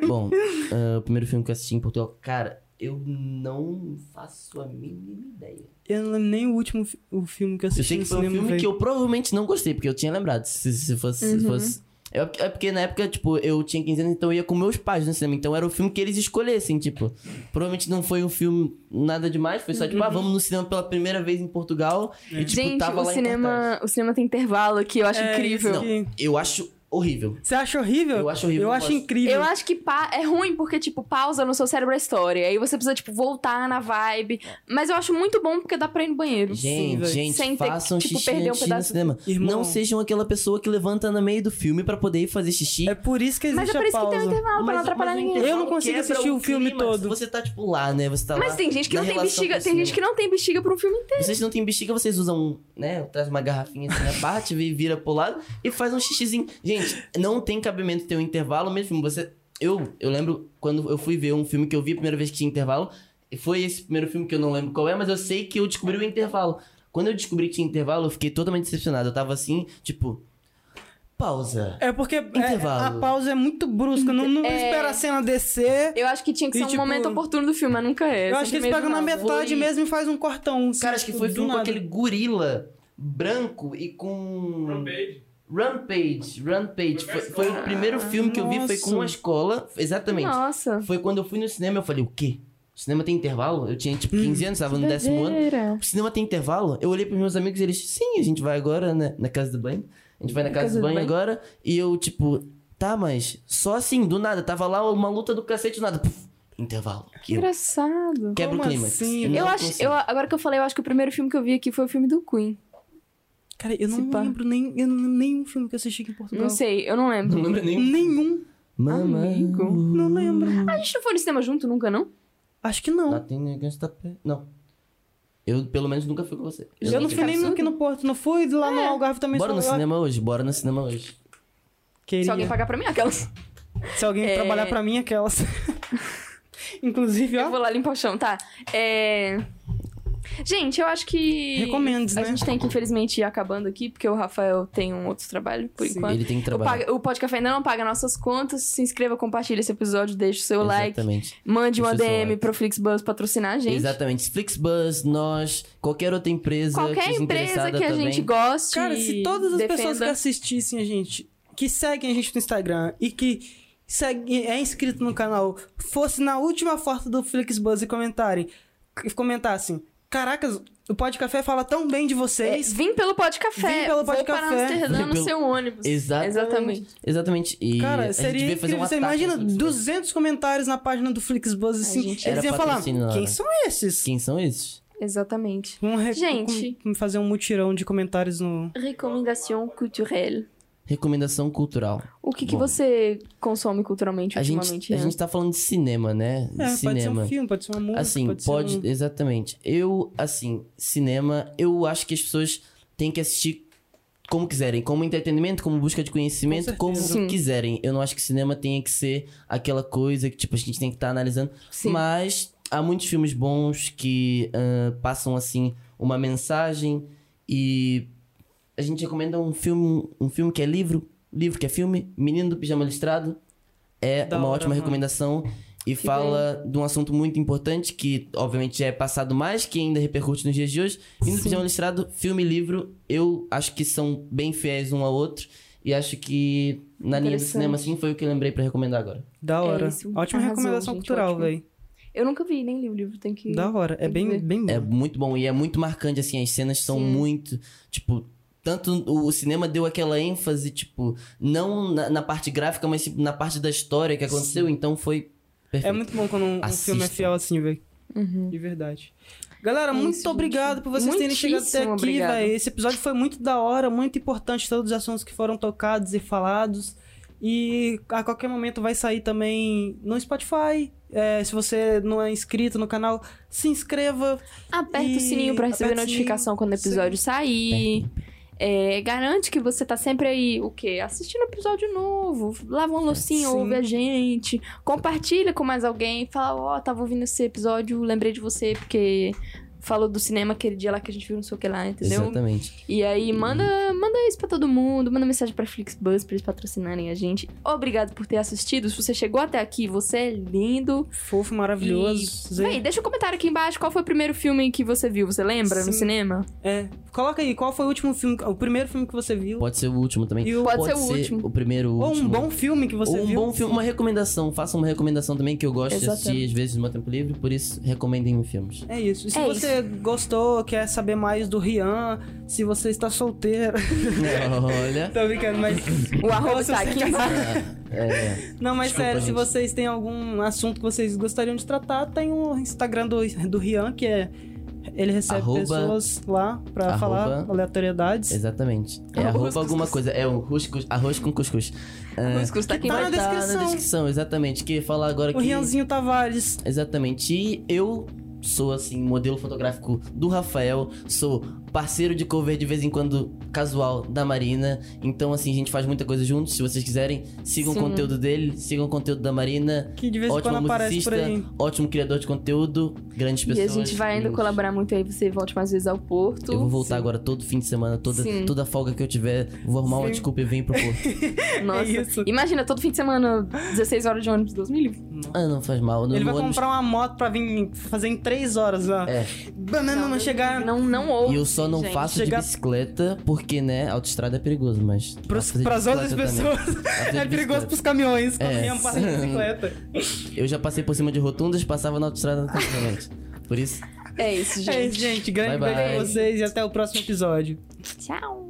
Bom, ah, o primeiro filme que eu assisti em Portugal, cara, eu não faço a mínima ideia. Eu não lembro nem o último fi- o filme que eu Eu assisti sei no que foi um filme que eu provavelmente não gostei, porque eu tinha lembrado. Se, se fosse. se Uhum. fosse- É porque- é porque na época, tipo, eu tinha 15 anos, então eu ia com meus pais no cinema. Então era o filme que eles escolhessem, tipo. Provavelmente não foi um filme nada demais, foi só tipo, ah, vamos no cinema pela primeira vez em Portugal. E, tipo, Gente, tava o lá em cinema, o cinema tem intervalo que eu acho É, incrível. que- Eu acho horrível. Você acha horrível? Eu acho horrível, Eu eu acho gosto. incrível. Eu acho que pa- é ruim porque, tipo, pausa no seu cérebro a história. Aí você precisa, tipo, voltar na vibe. Mas eu acho muito bom porque dá pra ir no banheiro. Gente, velho. gente, Sem ter que, façam tipo, xixi perder um ir no pedaço- cinema. Irmão. Não sejam aquela pessoa que levanta no meio do filme pra poder ir fazer xixi. É por isso que existe Mas é por a isso que tem um intervalo pra não atrapalhar ninguém. Eu não consigo assistir o filme clímax. todo. Você tá, tipo, lá, né? Você tá lá. Mas tem gente que não tem bexiga. Tem gente que não tem bexiga pra um filme inteiro. Vocês não têm bexiga, vocês usam, né? Traz uma garrafinha assim na parte, vi- vira pro lado e faz um xixizinho. Gente, não tem cabimento ter um intervalo mesmo. Você. Eu, eu lembro quando eu fui ver um filme que eu vi a primeira vez que tinha intervalo. E foi esse primeiro filme que eu não lembro qual é, mas eu sei que eu descobri o intervalo. Quando eu descobri que tinha intervalo, eu fiquei totalmente decepcionado. Eu tava assim, tipo. Pausa. É porque é, Intervalo. a pausa é muito brusca. Não, não É. espera a cena descer. Eu acho que tinha que E, ser um tipo, momento oportuno do filme, mas nunca é. Eu acho que eles pegam na metade Foi- mesmo e faz um cortão. assim, Cara, acho que tipo, foi do filme com aquele gorila branco e com. Rampage. Rampage, Rampage. Foi, foi o primeiro filme que eu vi, foi com uma escola. Exatamente. Nossa. Foi quando eu fui no cinema, eu falei, o quê? O cinema tem intervalo? Eu tinha tipo 15 anos, tava no décimo ano. O cinema tem intervalo? Eu olhei pros meus amigos e eles, sim, a gente vai agora né, na casa do banho. A gente vai na casa, do banho, agora. E eu, tipo, tá, mas só assim, do nada. Tava lá uma luta do cacete, do nada. Puf, intervalo. Que engraçado. quebra o Como clímax. assim, Eu? Eu acho, eu, agora que eu falei, eu acho que o primeiro filme que eu vi aqui foi o filme do Queen. Cara, eu não lembro nem, eu não lembro nenhum filme que eu assisti aqui em Portugal. Não sei, eu não lembro. Não lembro nenhum. Nenhum. Mamãe. Amigo. Não lembro. A gente não foi no cinema junto nunca, não? Acho que não. Against the Não. Eu, pelo menos, nunca fui com você. Eu não Gente, fui nem aqui no Porto, não fui lá no Algarve também. Bora no eu cinema hoje, bora no cinema hoje. Queria. Se alguém pagar pra mim, aquelas. Se alguém É. trabalhar pra mim, aquelas. Inclusive, Eu ó. vou lá limpar o chão, tá? É. Gente, eu acho que. Recomendo, A né? gente tem que, infelizmente, ir acabando aqui, porque o Rafael tem um outro trabalho, por Sim. enquanto. Ele tem que O, trabalhar. Paga- o Pode Café ainda não paga nossas contas. Se inscreva, compartilhe esse episódio, deixe o seu like. Exatamente. Mande uma Deixa o seu DM like. pro Flixbus patrocinar a gente. Exatamente. Flixbus, nós, qualquer outra empresa que Qualquer empresa que a também. gente goste. Cara, se todas as defenda... pessoas que assistissem a gente, que seguem a gente no Instagram e que segue, é inscrito no canal, fosse na última foto do Flixbuzz e comentarem, e comentassem, caracas, o Pod Café fala tão bem de É, vocês. vim pelo Pode Café. Vim pelo Pode Vou para Café. Amsterdã Vim no pelo- seu ônibus. Exatamente. Exatamente. Exatamente. E Cara, seria incrível. um Você imagina no Flixbus. 200 comentários na página do Flixbuzz assim. gente, Eles iam falar, quem são esses? Quem são esses? Exatamente. Vamos re- Gente. com- fazer um mutirão de comentários no. Recomendação culturelle. Recomendação cultural. O que, que Bom. você consome culturalmente A ultimamente? gente, a Ian? gente tá falando de cinema, né? De É, pode ser cinema. um filme, pode ser uma música. Assim, pode, pode. ser um... Exatamente. Eu, assim, cinema, eu acho que as pessoas têm que assistir como quiserem, como entretenimento, como busca de conhecimento, Com como. Sim. quiserem. Eu não acho que cinema tenha que ser aquela coisa que, tipo, a gente tem que estar analisando. Sim. Mas há muitos filmes bons que ah, passam, assim, uma mensagem e a gente recomenda um filme, um filme que é livro, livro que é filme, Menino do Pijama Listrado. é Da uma hora, ótima mano. recomendação e fala de um assunto muito importante que, obviamente, já é passado mais, que ainda repercute nos dias de hoje. E no Sim. Pijama Listrado, filme e livro, eu acho que são bem fiéis um ao outro. E acho que na linha do cinema, assim, foi o que eu lembrei pra recomendar agora. Da hora. É. Ótima Arrasou, recomendação gente, cultural, velho. Eu nunca vi, nem li o livro, tem que. Da hora. É que bem, ver. bem bom. É muito bom e é muito marcante, assim, as cenas são Sim. muito, tipo... Tanto o cinema deu aquela ênfase, tipo, não na, na parte gráfica, mas na parte da história que aconteceu, então foi perfeito. É muito bom quando um, um filme é fiel assim, velho. Uhum. De verdade. Galera, É muito isso, gente. obrigado por vocês terem chegado até aqui, velho. Esse episódio foi muito da hora, muito importante, todos os assuntos que foram tocados e falados. E a qualquer momento vai sair também no Spotify. É, se você não é inscrito no canal, se inscreva. Aperta E o sininho pra receber aperta notificação sininho. quando o episódio sair. É, garante que você tá sempre aí, o quê? Assistindo episódio novo. Lava uma loucinha, Sim. ouve a gente. Compartilha com mais alguém. Fala, ó, tava ouvindo esse episódio, lembrei de você, porque falou do cinema aquele dia lá que a gente viu, não sei o que lá, entendeu? Exatamente. E aí, manda, manda isso pra todo mundo, manda mensagem pra Flixbus pra eles patrocinarem a gente. Obrigado por ter assistido. Se você chegou até aqui, você é lindo. Fofo, maravilhoso. E... Véi, deixa um comentário aqui embaixo qual foi o primeiro filme que você viu. Você lembra no Sim. cinema? É, coloca aí, qual foi o último filme, o primeiro filme que você viu? Pode ser o último também. E o- Pode ser o último. o primeiro, o Ou um último. bom filme que você Ou um viu? bom filme, uma recomendação. Faça uma recomendação também, que eu gosto de assistir Exatamente. às vezes no meu tempo livre, por isso recomendem filmes. É isso. E se É você gostou, quer saber mais do Rian, se você está solteiro. Olha. Tô brincando, mas. O arroba tá você aqui quer- embaixo. É, Não, mas Desculpa, sério, se vocês têm algum assunto que vocês gostariam de tratar, tem o Instagram do, do Rian, que é. Ele recebe Arroba- pessoas lá pra arroba- falar aleatoriedades. exatamente. É Arroz arroba com alguma cuscuz. coisa. É o cuscuz, arroz com cuscuz. É, O cuscuz tá aqui tá embaixo. na tá descrição. na descrição, exatamente. Que falar agora O que... Rianzinho Tavares. Exatamente. E eu sou, assim, modelo fotográfico do Rafael. Sou parceiro de cover de vez em quando casual da Marina. Então, assim, a gente faz muita coisa juntos. Se vocês quiserem, sigam Sim. o conteúdo dele, sigam o conteúdo da Marina. Que de vez em Ótimo quando aparece por musicista, aí. ótimo criador de conteúdo, grandes E pessoas. a gente vai ainda colaborar muito aí, você volte mais vezes ao Porto. Eu vou voltar Sim. agora todo fim de semana, toda, Sim. toda folga que eu tiver, vou arrumar uma desculpa e venho pro Porto. Nossa, É isso. imagina, todo fim de semana, 16 horas de ônibus, Deus me livre. ah, não faz mal. No, Ele vai ônibus- comprar uma moto pra vir fazer em três horas lá. É. Banana chegar Não, não ouve. Só não gente. faço Chegar- de bicicleta, porque, né, autoestrada é perigoso, mas... pros, de pras outras pessoas. É perigoso pros caminhões. Quando É. Rian passa de bicicleta. Eu já passei por cima de rotundas, passava na autoestrada tranquilamente. Por isso, É isso, gente. É isso, gente. Grande Bye, beijo pra vocês e até o próximo episódio. Tchau.